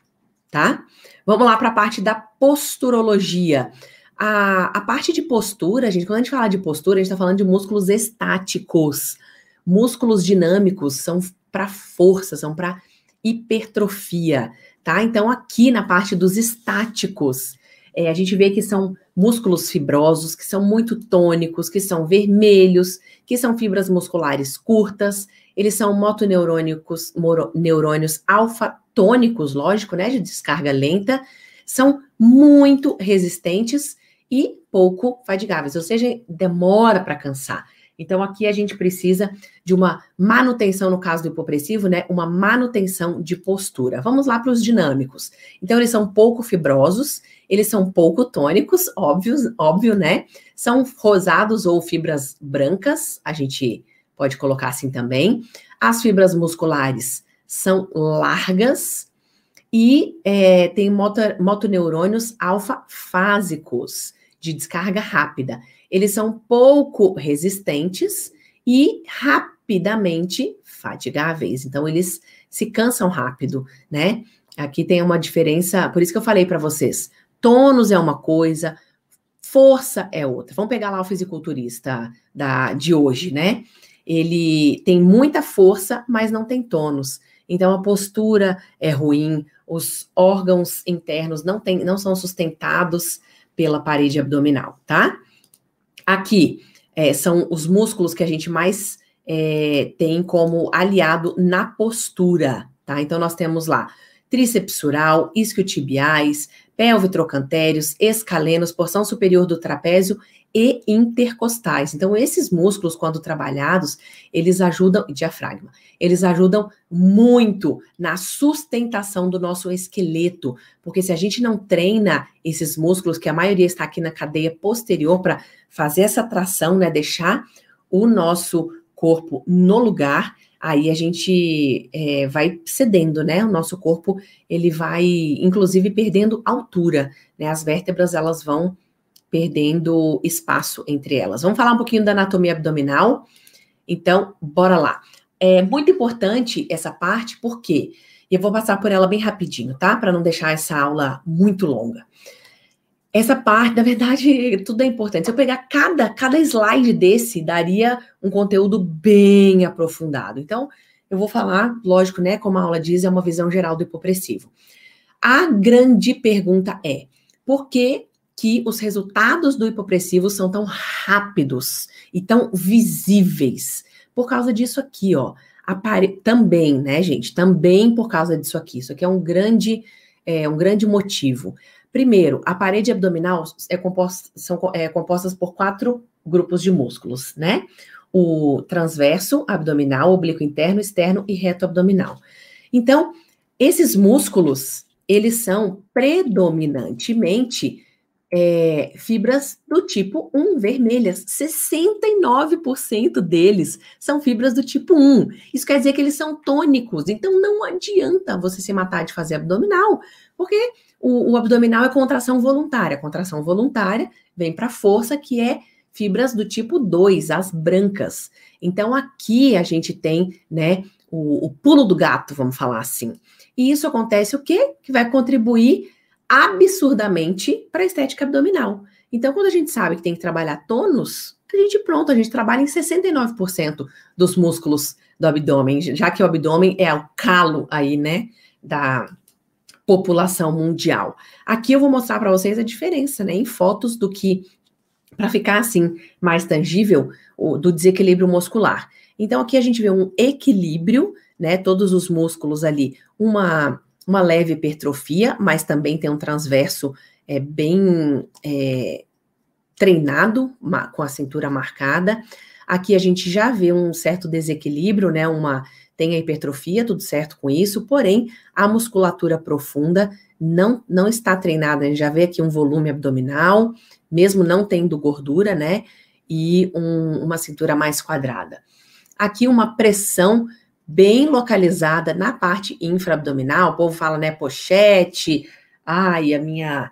tá? Vamos lá para a parte da posturologia. A, a parte de postura, gente, quando a gente fala de postura, a gente está falando de músculos estáticos. Músculos dinâmicos são para força, são para hipertrofia, tá? Então, aqui na parte dos estáticos, é, a gente vê que são músculos fibrosos, que são muito tônicos, que são vermelhos, que são fibras musculares curtas, eles são motoneurônicos, neurônios alfa-tônicos, lógico, né, de descarga lenta, são muito resistentes e pouco fadigáveis, ou seja, demora para cansar. Então, aqui a gente precisa de uma manutenção, no caso do hipopressivo, né? Uma manutenção de postura. Vamos lá para os dinâmicos. Então, eles são pouco fibrosos, eles são pouco tônicos, óbvio, óbvio, né? São rosados ou fibras brancas, a gente pode colocar assim também. As fibras musculares são largas e é, tem motor, motoneurônios alfa-fásicos de descarga rápida eles são pouco resistentes e rapidamente fatigáveis. Então, eles se cansam rápido, né? Aqui tem uma diferença, por isso que eu falei para vocês: tônus é uma coisa, força é outra. Vamos pegar lá o fisiculturista da, de hoje, né? Ele tem muita força, mas não tem tônus. Então a postura é ruim, os órgãos internos não, tem, não são sustentados pela parede abdominal, tá? Aqui é, são os músculos que a gente mais é, tem como aliado na postura, tá? Então, nós temos lá tríceps sural, isquiotibiais, pelvitrocantérios, escalenos, porção superior do trapézio e intercostais. Então, esses músculos, quando trabalhados, eles ajudam, diafragma, eles ajudam muito na sustentação do nosso esqueleto, porque se a gente não treina esses músculos, que a maioria está aqui na cadeia posterior, para fazer essa tração, né, deixar o nosso corpo no lugar, aí a gente é, vai cedendo, né? O nosso corpo ele vai, inclusive, perdendo altura, né? As vértebras elas vão perdendo espaço entre elas. Vamos falar um pouquinho da anatomia abdominal. Então, bora lá. é muito importante essa parte, porque e eu vou passar por ela bem rapidinho, tá? Para não deixar essa aula muito longa. Essa parte, na verdade, tudo é importante. Se eu pegar cada, cada slide desse, daria um conteúdo bem aprofundado. Então, eu vou falar, lógico, né? Como a aula diz, é uma visão geral do hipopressivo. A grande pergunta é: por que, que os resultados do hipopressivo são tão rápidos e tão visíveis? Por causa disso aqui, ó. Apare... Também, né, gente? Também por causa disso aqui. Isso aqui é um grande, é, um grande motivo. Primeiro, a parede abdominal é composta, são é, compostas por quatro grupos de músculos, né? O transverso, abdominal, oblíquo interno, externo e reto abdominal. Então, esses músculos, eles são predominantemente é, fibras do tipo 1 vermelhas. 69% deles são fibras do tipo 1. Isso quer dizer que eles são tônicos. Então não adianta você se matar de fazer abdominal, porque o, o abdominal é contração voluntária. A contração voluntária vem para força, que é fibras do tipo 2, as brancas. Então aqui a gente tem, né, o, o pulo do gato, vamos falar assim. E isso acontece o quê? Que vai contribuir absurdamente para estética abdominal. Então, quando a gente sabe que tem que trabalhar tônus, a gente pronto, a gente trabalha em 69% dos músculos do abdômen, já que o abdômen é o calo aí, né, da população mundial. Aqui eu vou mostrar para vocês a diferença, né, em fotos do que para ficar assim mais tangível o, do desequilíbrio muscular. Então aqui a gente vê um equilíbrio, né, todos os músculos ali, uma uma leve hipertrofia, mas também tem um transverso é, bem é, treinado, com a cintura marcada. Aqui a gente já vê um certo desequilíbrio, né? Uma tem a hipertrofia, tudo certo com isso, porém a musculatura profunda não, não está treinada. A gente já vê aqui um volume abdominal, mesmo não tendo gordura, né? E um, uma cintura mais quadrada. Aqui uma pressão bem localizada na parte infraabdominal. O povo fala, né, pochete, ai, a minha,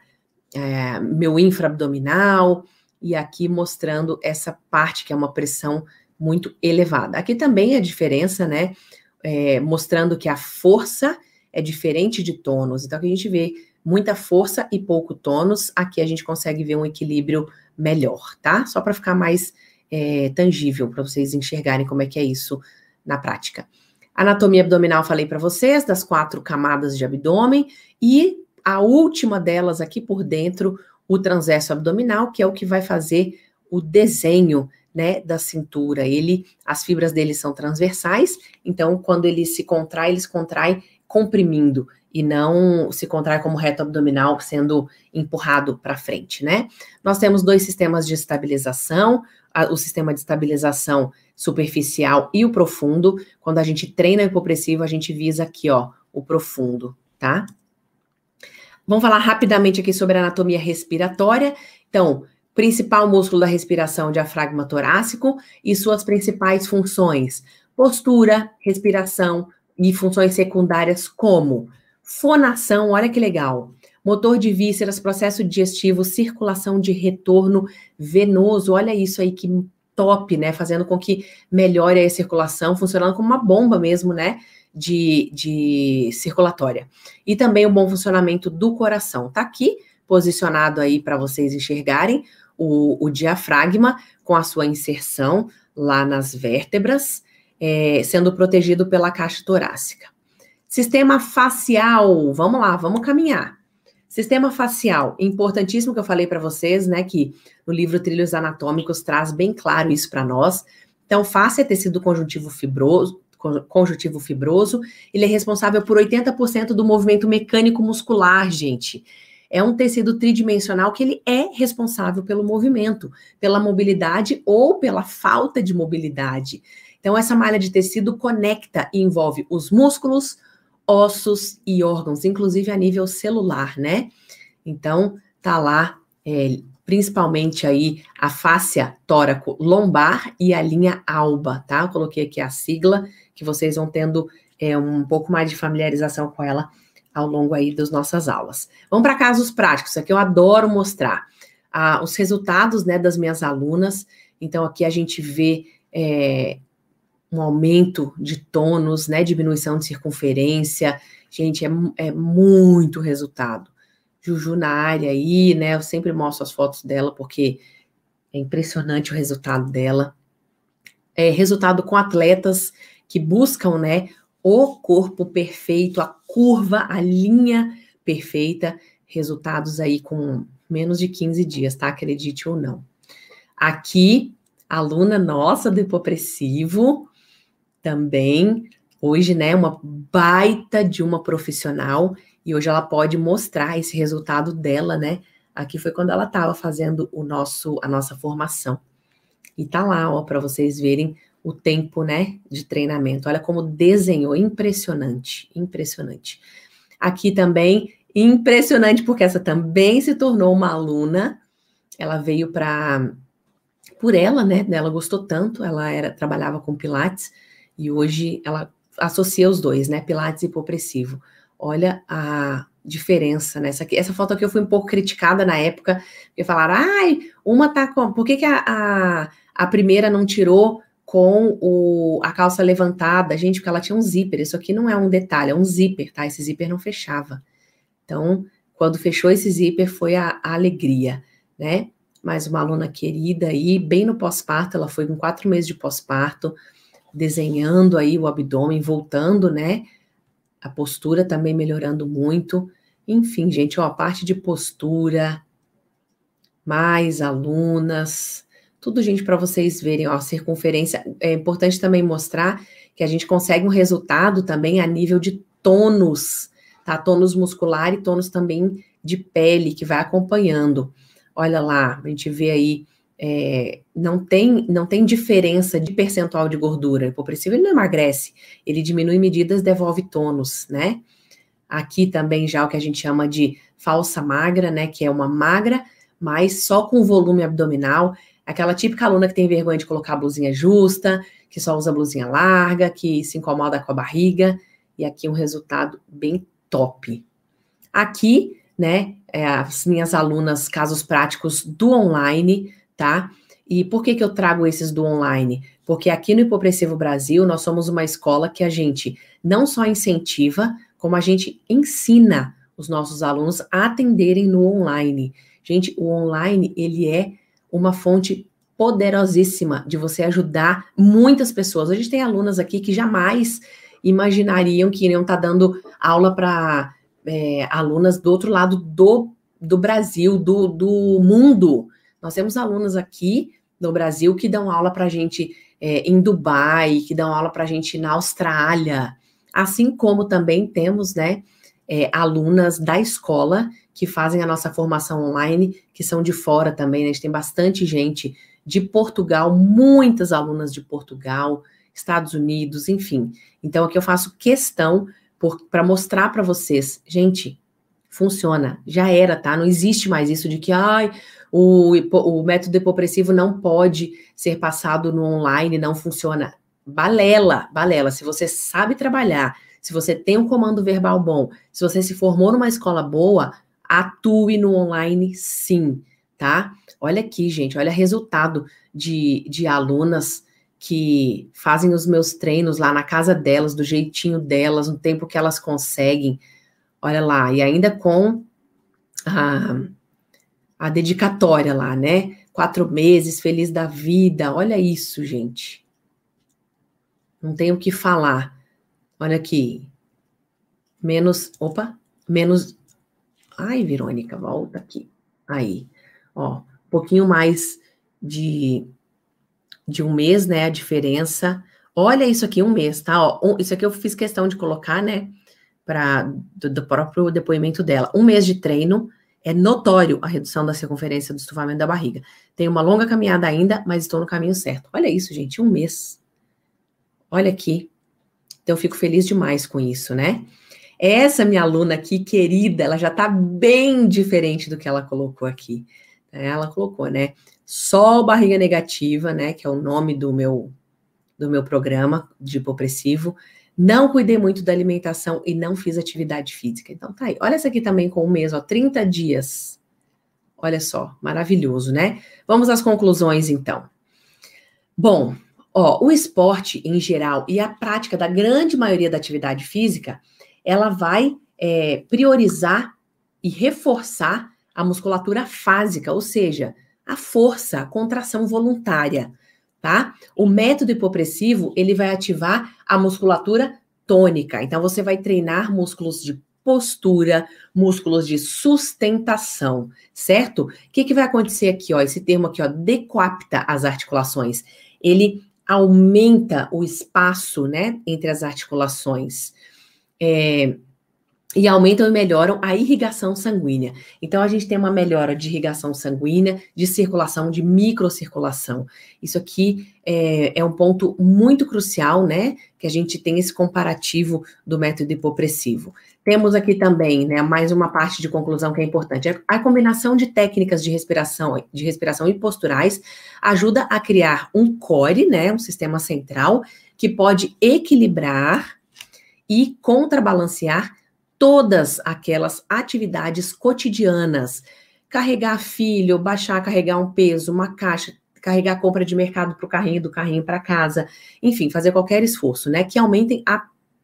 é, meu infraabdominal, e aqui mostrando essa parte que é uma pressão muito elevada. Aqui também a diferença, né, é, mostrando que a força é diferente de tônus. Então, aqui a gente vê muita força e pouco tônus, aqui a gente consegue ver um equilíbrio melhor, tá? Só para ficar mais é, tangível, para vocês enxergarem como é que é isso na prática. Anatomia abdominal falei para vocês, das quatro camadas de abdômen, e a última delas aqui por dentro, o transverso abdominal, que é o que vai fazer o desenho né, da cintura. Ele, as fibras dele são transversais, então quando ele se contrai, ele se contrai comprimindo e não se contrai como reto abdominal sendo empurrado para frente, né? Nós temos dois sistemas de estabilização, o sistema de estabilização superficial e o profundo. Quando a gente treina o hipopressivo, a gente visa aqui, ó, o profundo, tá? Vamos falar rapidamente aqui sobre a anatomia respiratória. Então, principal músculo da respiração, diafragma torácico, e suas principais funções: postura, respiração e funções secundárias como fonação, olha que legal. Motor de vísceras, processo digestivo, circulação de retorno venoso. Olha isso aí que top, né? Fazendo com que melhore a circulação, funcionando como uma bomba mesmo, né? De, de circulatória. E também o bom funcionamento do coração. Tá aqui, posicionado aí para vocês enxergarem, o, o, diafragma com a sua inserção lá nas vértebras, é, sendo protegido pela caixa torácica. Sistema facial, vamos lá, vamos caminhar. Sistema facial, importantíssimo que eu falei para vocês, né, que no livro Trilhos Anatômicos traz bem claro isso para nós. Então, face é tecido conjuntivo fibroso, conjuntivo fibroso, ele é responsável por 80% do movimento mecânico muscular, gente. É um tecido tridimensional que ele é responsável pelo movimento, pela mobilidade ou pela falta de mobilidade. Então, essa malha de tecido conecta e envolve os músculos, ossos e órgãos, inclusive a nível celular, né? Então, tá lá, é, principalmente aí a fáscia tóraco lombar e a linha alba, tá? Eu coloquei aqui a sigla, que vocês vão tendo é, um pouco mais de familiarização com ela ao longo aí das nossas aulas. Vamos para casos práticos, aqui eu adoro mostrar ah, os resultados, né, das minhas alunas. Então, aqui a gente vê é, um aumento de tônus, né? Diminuição de circunferência. Gente, é, é muito resultado. Juju na área aí, né? Eu sempre mostro as fotos dela porque é impressionante o resultado dela. É resultado com atletas que buscam, né, o corpo perfeito, a curva, a linha perfeita, resultados aí com menos de 15 dias, tá? Acredite ou não. Aqui, aluna nossa do hipopressivo, também, hoje, né, uma baita de uma profissional, e hoje ela pode mostrar esse resultado dela, né? Aqui foi quando ela estava fazendo o nosso, a nossa formação. E tá lá, ó, para vocês verem o tempo, né, de treinamento. Olha como desenhou, impressionante, impressionante. Aqui também, impressionante, porque essa também se tornou uma aluna. Ela veio para por ela, né? Ela gostou tanto, ela era trabalhava com pilates e hoje ela associa os dois, né? Pilates e hipopressivo. Olha a diferença nessa aqui. Essa foto aqui eu fui um pouco criticada na época, porque falaram: "Ai, uma tá com, por que, que a, a, a primeira não tirou com o, a calça levantada, gente, porque ela tinha um zíper. Isso aqui não é um detalhe, é um zíper, tá? Esse zíper não fechava. Então, quando fechou esse zíper, foi a, a alegria, né? Mais uma aluna querida aí, bem no pós-parto, ela foi com quatro meses de pós-parto, desenhando aí o abdômen, voltando, né? A postura também melhorando muito. Enfim, gente, ó, a parte de postura, mais alunas, tudo, gente, para vocês verem, ó, circunferência. É importante também mostrar que a gente consegue um resultado também a nível de tônus, tá? Tônus muscular e tônus também de pele, que vai acompanhando. Olha lá, a gente vê aí, é, não, tem, não tem diferença de percentual de gordura. O hipopressivo ele não emagrece, ele diminui medidas, devolve tônus, né? Aqui também já o que a gente chama de falsa magra, né? Que é uma magra, mas só com volume abdominal. Aquela típica aluna que tem vergonha de colocar a blusinha justa, que só usa blusinha larga, que se incomoda com a barriga. E aqui um resultado bem top. Aqui, né, é as minhas alunas, casos práticos do online, tá? E por que, que eu trago esses do online? Porque aqui no Hipopressivo Brasil, nós somos uma escola que a gente não só incentiva, como a gente ensina os nossos alunos a atenderem no online. Gente, o online, ele é uma fonte poderosíssima de você ajudar muitas pessoas. A gente tem alunas aqui que jamais imaginariam que iriam estar tá dando aula para é, alunas do outro lado do, do Brasil, do, do mundo. Nós temos alunas aqui no Brasil que dão aula para a gente é, em Dubai, que dão aula para a gente na Austrália, assim como também temos, né, é, alunas da escola que fazem a nossa formação online, que são de fora também, né? A gente tem bastante gente de Portugal, muitas alunas de Portugal, Estados Unidos, enfim. Então, aqui eu faço questão para mostrar para vocês, gente, funciona, já era, tá? Não existe mais isso de que, ai, o, o método hipopressivo não pode ser passado no online, não funciona. Balela, balela. Se você sabe trabalhar, se você tem um comando verbal bom, se você se formou numa escola boa, atue no online sim, tá? Olha aqui, gente, olha resultado de, de alunas que fazem os meus treinos lá na casa delas, do jeitinho delas, no tempo que elas conseguem. Olha lá, e ainda com a dedicatória lá, né? Quatro meses, feliz da vida. Olha isso, gente. Não tenho o que falar. Olha aqui. Menos. Opa! Menos. Ai, Verônica, volta aqui. Aí. Ó, um pouquinho mais de, de um mês, né? A diferença. Olha isso aqui, um mês, tá? Ó, isso aqui eu fiz questão de colocar, né? Para do, do próprio depoimento dela. Um mês de treino é notório a redução da circunferência do estufamento da barriga. Tenho uma longa caminhada ainda, mas estou no caminho certo. Olha isso, gente, um mês. Olha aqui, então, fico feliz demais com isso, né? Essa minha aluna aqui, querida, ela já tá bem diferente do que ela colocou aqui. Ela colocou, né? Só barriga negativa, né? Que é o nome do meu do meu programa de hipopressivo. Não cuidei muito da alimentação e não fiz atividade física. Então tá aí. Olha essa aqui também com um mês, ó, 30 dias. Olha só, maravilhoso, né? Vamos às conclusões então. Bom, Ó, o esporte em geral e a prática da grande maioria da atividade física, ela vai é, priorizar e reforçar a musculatura fásica, ou seja, a força, a contração voluntária, tá? O método hipopressivo, ele vai ativar a musculatura tônica. Então, você vai treinar músculos de postura, músculos de sustentação, certo? O que, que vai acontecer aqui, ó? Esse termo aqui, ó, as articulações. Ele aumenta o espaço, né, entre as articulações. É, e aumentam e melhoram a irrigação sanguínea. Então, a gente tem uma melhora de irrigação sanguínea, de circulação, de microcirculação. Isso aqui é, é, um ponto muito crucial, né? Que a gente tem esse comparativo do método hipopressivo. Temos aqui também, né, mais uma parte de conclusão que é importante. A combinação de técnicas de respiração, de respiração e posturais ajuda a criar um core, né, um sistema central, que pode equilibrar e contrabalancear todas aquelas atividades cotidianas. Carregar filho, baixar, carregar um peso, uma caixa, carregar compra de mercado para o carrinho, do carrinho para casa, enfim, fazer qualquer esforço, né? Que aumentem a,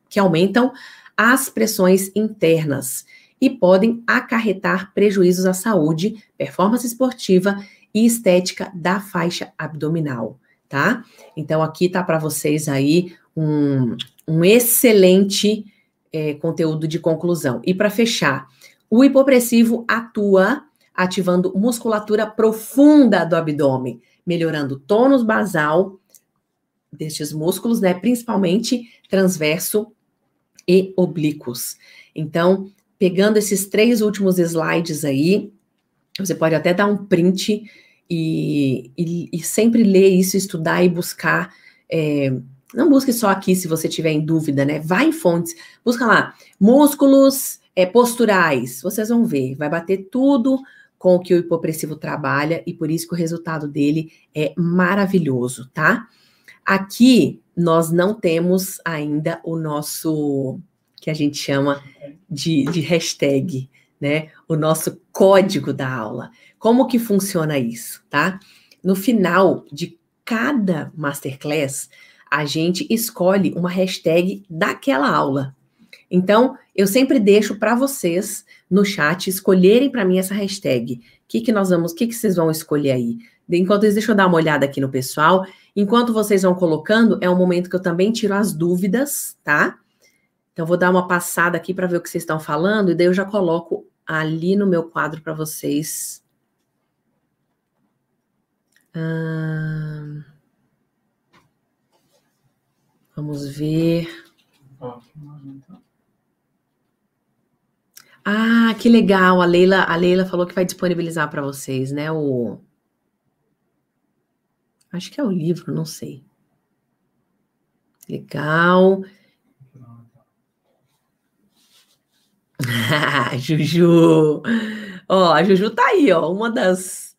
que aumentam as pressões internas e podem acarretar prejuízos à saúde, performance esportiva e estética da faixa abdominal, tá? Então aqui tá para vocês aí um, um excelente é, conteúdo de conclusão. E para fechar, o hipopressivo atua ativando musculatura profunda do abdômen, melhorando o tônus basal destes músculos, né, principalmente transverso e oblíquos. Então, pegando esses três últimos slides aí, você pode até dar um print e, e, e sempre ler isso, estudar e buscar é, não busque só aqui se você tiver em dúvida, né? Vai em fontes, busca lá, músculos é, posturais, vocês vão ver, vai bater tudo com o que o hipopressivo trabalha e por isso que o resultado dele é maravilhoso, tá? Aqui nós não temos ainda o nosso que a gente chama de, de hashtag, né? O nosso código da aula. Como que funciona isso, tá? No final de cada masterclass, a gente escolhe uma hashtag daquela aula. Então, eu sempre deixo para vocês no chat escolherem para mim essa hashtag. O que, que nós vamos, o que, que vocês vão escolher aí? Enquanto isso, deixa eu dar uma olhada aqui no pessoal. Enquanto vocês vão colocando, é um momento que eu também tiro as dúvidas, tá? Então, vou dar uma passada aqui para ver o que vocês estão falando, e daí eu já coloco ali no meu quadro para vocês. Hum... Vamos ver. Ah, que legal. A Leila, a Leila falou que vai disponibilizar para vocês, né? O Acho que é o livro, não sei. Legal. Juju. Ó, a Juju tá aí, ó, uma das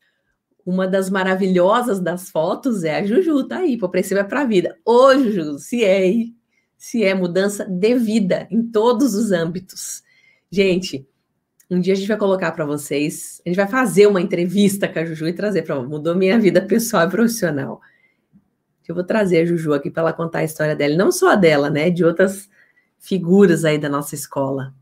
uma das maravilhosas das fotos é a Juju, tá aí, Popressiva é pra vida. Ô, Juju, se é, se é mudança de vida em todos os âmbitos. Gente, um dia a gente vai colocar para vocês, a gente vai fazer uma entrevista com a Juju e trazer para mudou minha vida pessoal e profissional. Eu vou trazer a Juju aqui para ela contar a história dela, não só a dela, né, de outras figuras aí da nossa escola.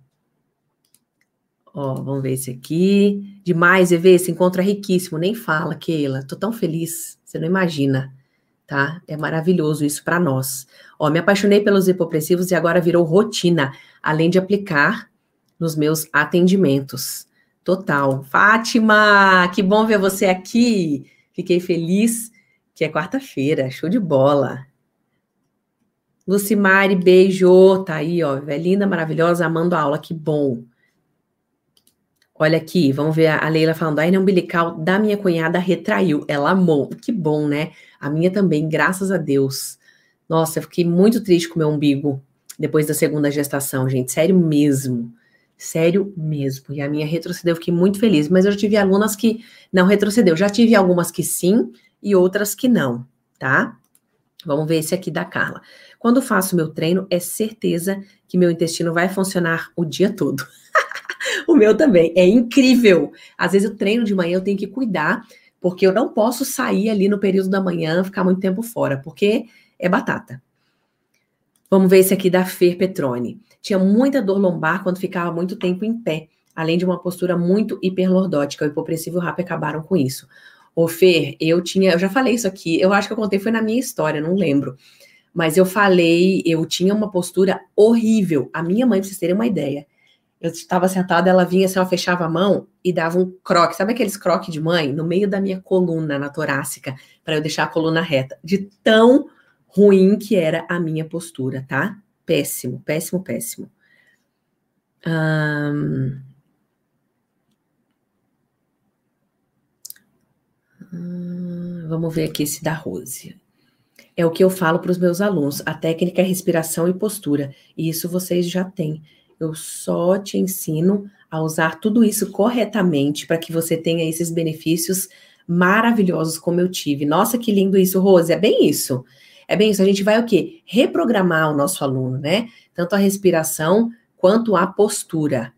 Ó, vamos ver esse aqui. Demais, EV, esse encontro é riquíssimo. Nem fala, Keila. Tô tão feliz. Você não imagina, tá? É maravilhoso isso para nós. Ó, me apaixonei pelos hipopressivos e agora virou rotina, além de aplicar nos meus atendimentos. Total. Fátima, que bom ver você aqui. Fiquei feliz que é quarta-feira. Show de bola. Lucimari, beijo. Tá aí, ó. Linda, maravilhosa, amando a aula. Que bom. Olha aqui, vamos ver a Leila falando. A hernia umbilical da minha cunhada retraiu. Ela amou. Que bom, né? A minha também, graças a Deus. Nossa, eu fiquei muito triste com meu umbigo depois da segunda gestação, gente. Sério mesmo. Sério mesmo. E a minha retrocedeu, eu fiquei muito feliz. Mas eu já tive alunas que não retrocedeu. Já tive algumas que sim e outras que não, tá? Vamos ver esse aqui da Carla. Quando faço meu treino, é certeza que meu intestino vai funcionar o dia todo. o meu também. É incrível. Às vezes eu treino de manhã, eu tenho que cuidar porque eu não posso sair ali no período da manhã, ficar muito tempo fora, porque é batata. Vamos ver esse aqui da Fer Petrone. Tinha muita dor lombar quando ficava muito tempo em pé, além de uma postura muito hiperlordótica. O hipopressivo e o RAP acabaram com isso. Ô Fer, eu tinha, eu já falei isso aqui, eu acho que eu contei foi na minha história, não lembro. Mas eu falei, eu tinha uma postura horrível. A minha mãe, pra vocês terem uma ideia, eu estava sentada, ela vinha assim, ela fechava a mão e dava um croque. Sabe aqueles croques de mãe? No meio da minha coluna, na torácica, para eu deixar a coluna reta. De tão ruim que era a minha postura, tá? Péssimo, péssimo, péssimo. Vamos ver aqui esse da Rose. É o que eu falo para os meus alunos. A técnica é respiração e postura. E isso vocês já têm. Eu só te ensino a usar tudo isso corretamente para que você tenha esses benefícios maravilhosos como eu tive. Nossa, que lindo isso, Rose. É bem isso. É bem isso. A gente vai o quê? Reprogramar o nosso aluno, né? Tanto a respiração quanto a postura.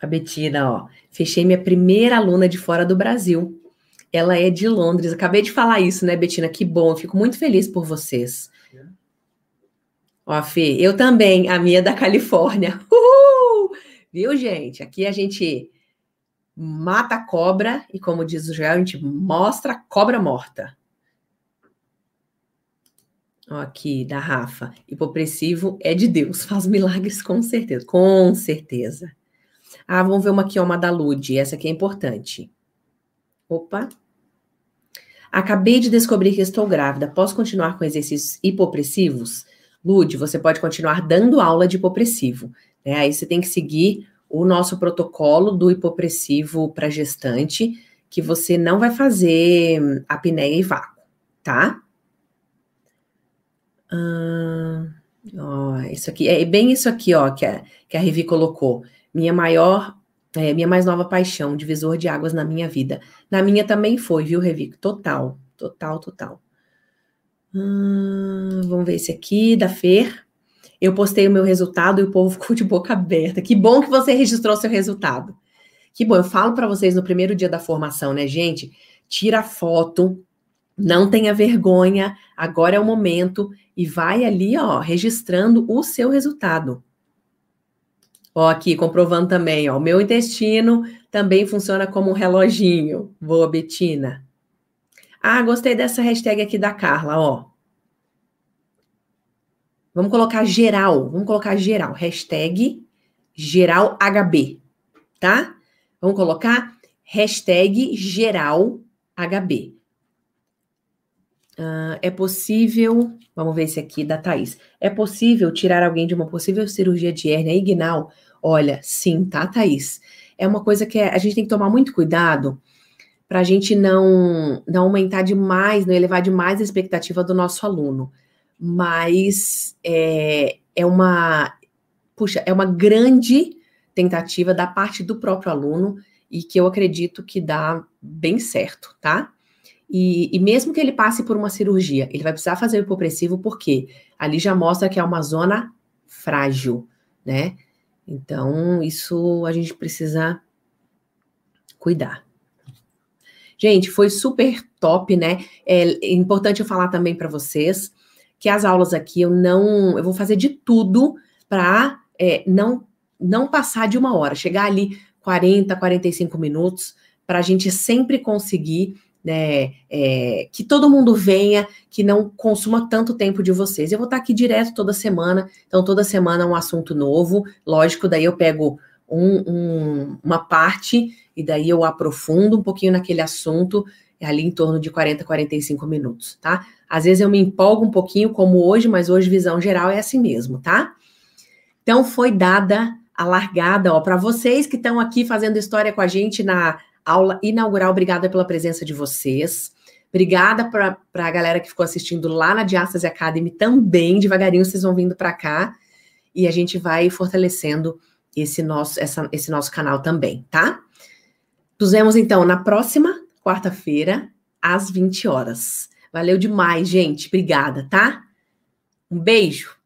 A Betina, ó. Fechei minha primeira aluna de fora do Brasil. Ela é de Londres. Acabei de falar isso, né, Betina? Que bom. Fico muito feliz por vocês. Ó, Fê, eu também, a minha é da Califórnia. Uhul! Viu, gente? Aqui a gente mata a cobra e, como diz o Joel, a gente mostra a cobra morta. Ó, aqui, da Rafa. Hipopressivo é de Deus, faz milagres com certeza. Com certeza. Ah, vamos ver uma aqui, ó, uma da Lud. Essa aqui é importante. Opa. Acabei de descobrir que estou grávida. Posso continuar com exercícios hipopressivos? Lude, você pode continuar dando aula de hipopressivo. Né? Aí você tem que seguir o nosso protocolo do hipopressivo para gestante, que você não vai fazer apneia e vácuo, tá? ó, isso aqui, é bem isso aqui, ó, que a, que a Revi colocou. Minha maior, é, minha mais nova paixão, divisor de águas na minha vida. Na minha também foi, viu, Revi? Total, total, total. Hum, vamos ver esse aqui, da Fer. Eu postei o meu resultado e o povo ficou de boca aberta. Que bom que você registrou seu resultado. Que bom, eu falo para vocês no primeiro dia da formação, né, gente? Tira foto, não tenha vergonha, agora é o momento e vai ali, ó, registrando o seu resultado. Ó, aqui, comprovando também, ó, o meu intestino também funciona como um reloginho. Boa, Betina. Ah, gostei dessa hashtag aqui da Carla, ó. Vamos colocar geral, vamos colocar geral, hashtag geral HB, tá? Vamos colocar hashtag geral HB. Uh, ah, é possível, vamos ver esse aqui da Thaís. É possível tirar alguém de uma possível cirurgia de hérnia inguinal? Olha, sim, tá, Thaís? É uma coisa que é, a gente tem que tomar muito cuidado, para a gente não, não aumentar demais, não elevar demais a expectativa do nosso aluno. Mas é, é uma, puxa, é uma grande tentativa da parte do próprio aluno e que eu acredito que dá bem certo, tá? E, e, mesmo que ele passe por uma cirurgia, ele vai precisar fazer o hipopressivo porque ali já mostra que é uma zona frágil, né? Então, isso a gente precisa cuidar. Gente, foi super top, né? É importante eu falar também para vocês que as aulas aqui eu não, eu vou fazer de tudo para é, não não passar de uma hora, chegar ali 40, 45 minutos, para a gente sempre conseguir né, é, que todo mundo venha, que não consuma tanto tempo de vocês. Eu vou estar aqui direto toda semana, então toda semana um assunto novo. Lógico, daí eu pego um, um, uma parte e daí eu aprofundo um pouquinho naquele assunto, ali em torno de 40, 45 minutos, tá? Às vezes eu me empolgo um pouquinho, como hoje, mas hoje visão geral é assim mesmo, tá? Então foi dada a largada, ó, para vocês que estão aqui fazendo história com a gente na aula inaugural, obrigada pela presença de vocês. Obrigada para a galera que ficou assistindo lá na Diastase Academy também. Devagarinho vocês vão vindo para cá e a gente vai fortalecendo esse nosso, essa, esse nosso canal também, tá? Nos vemos então na próxima quarta-feira, às 20 horas. Valeu demais, gente. Obrigada, tá? Um beijo.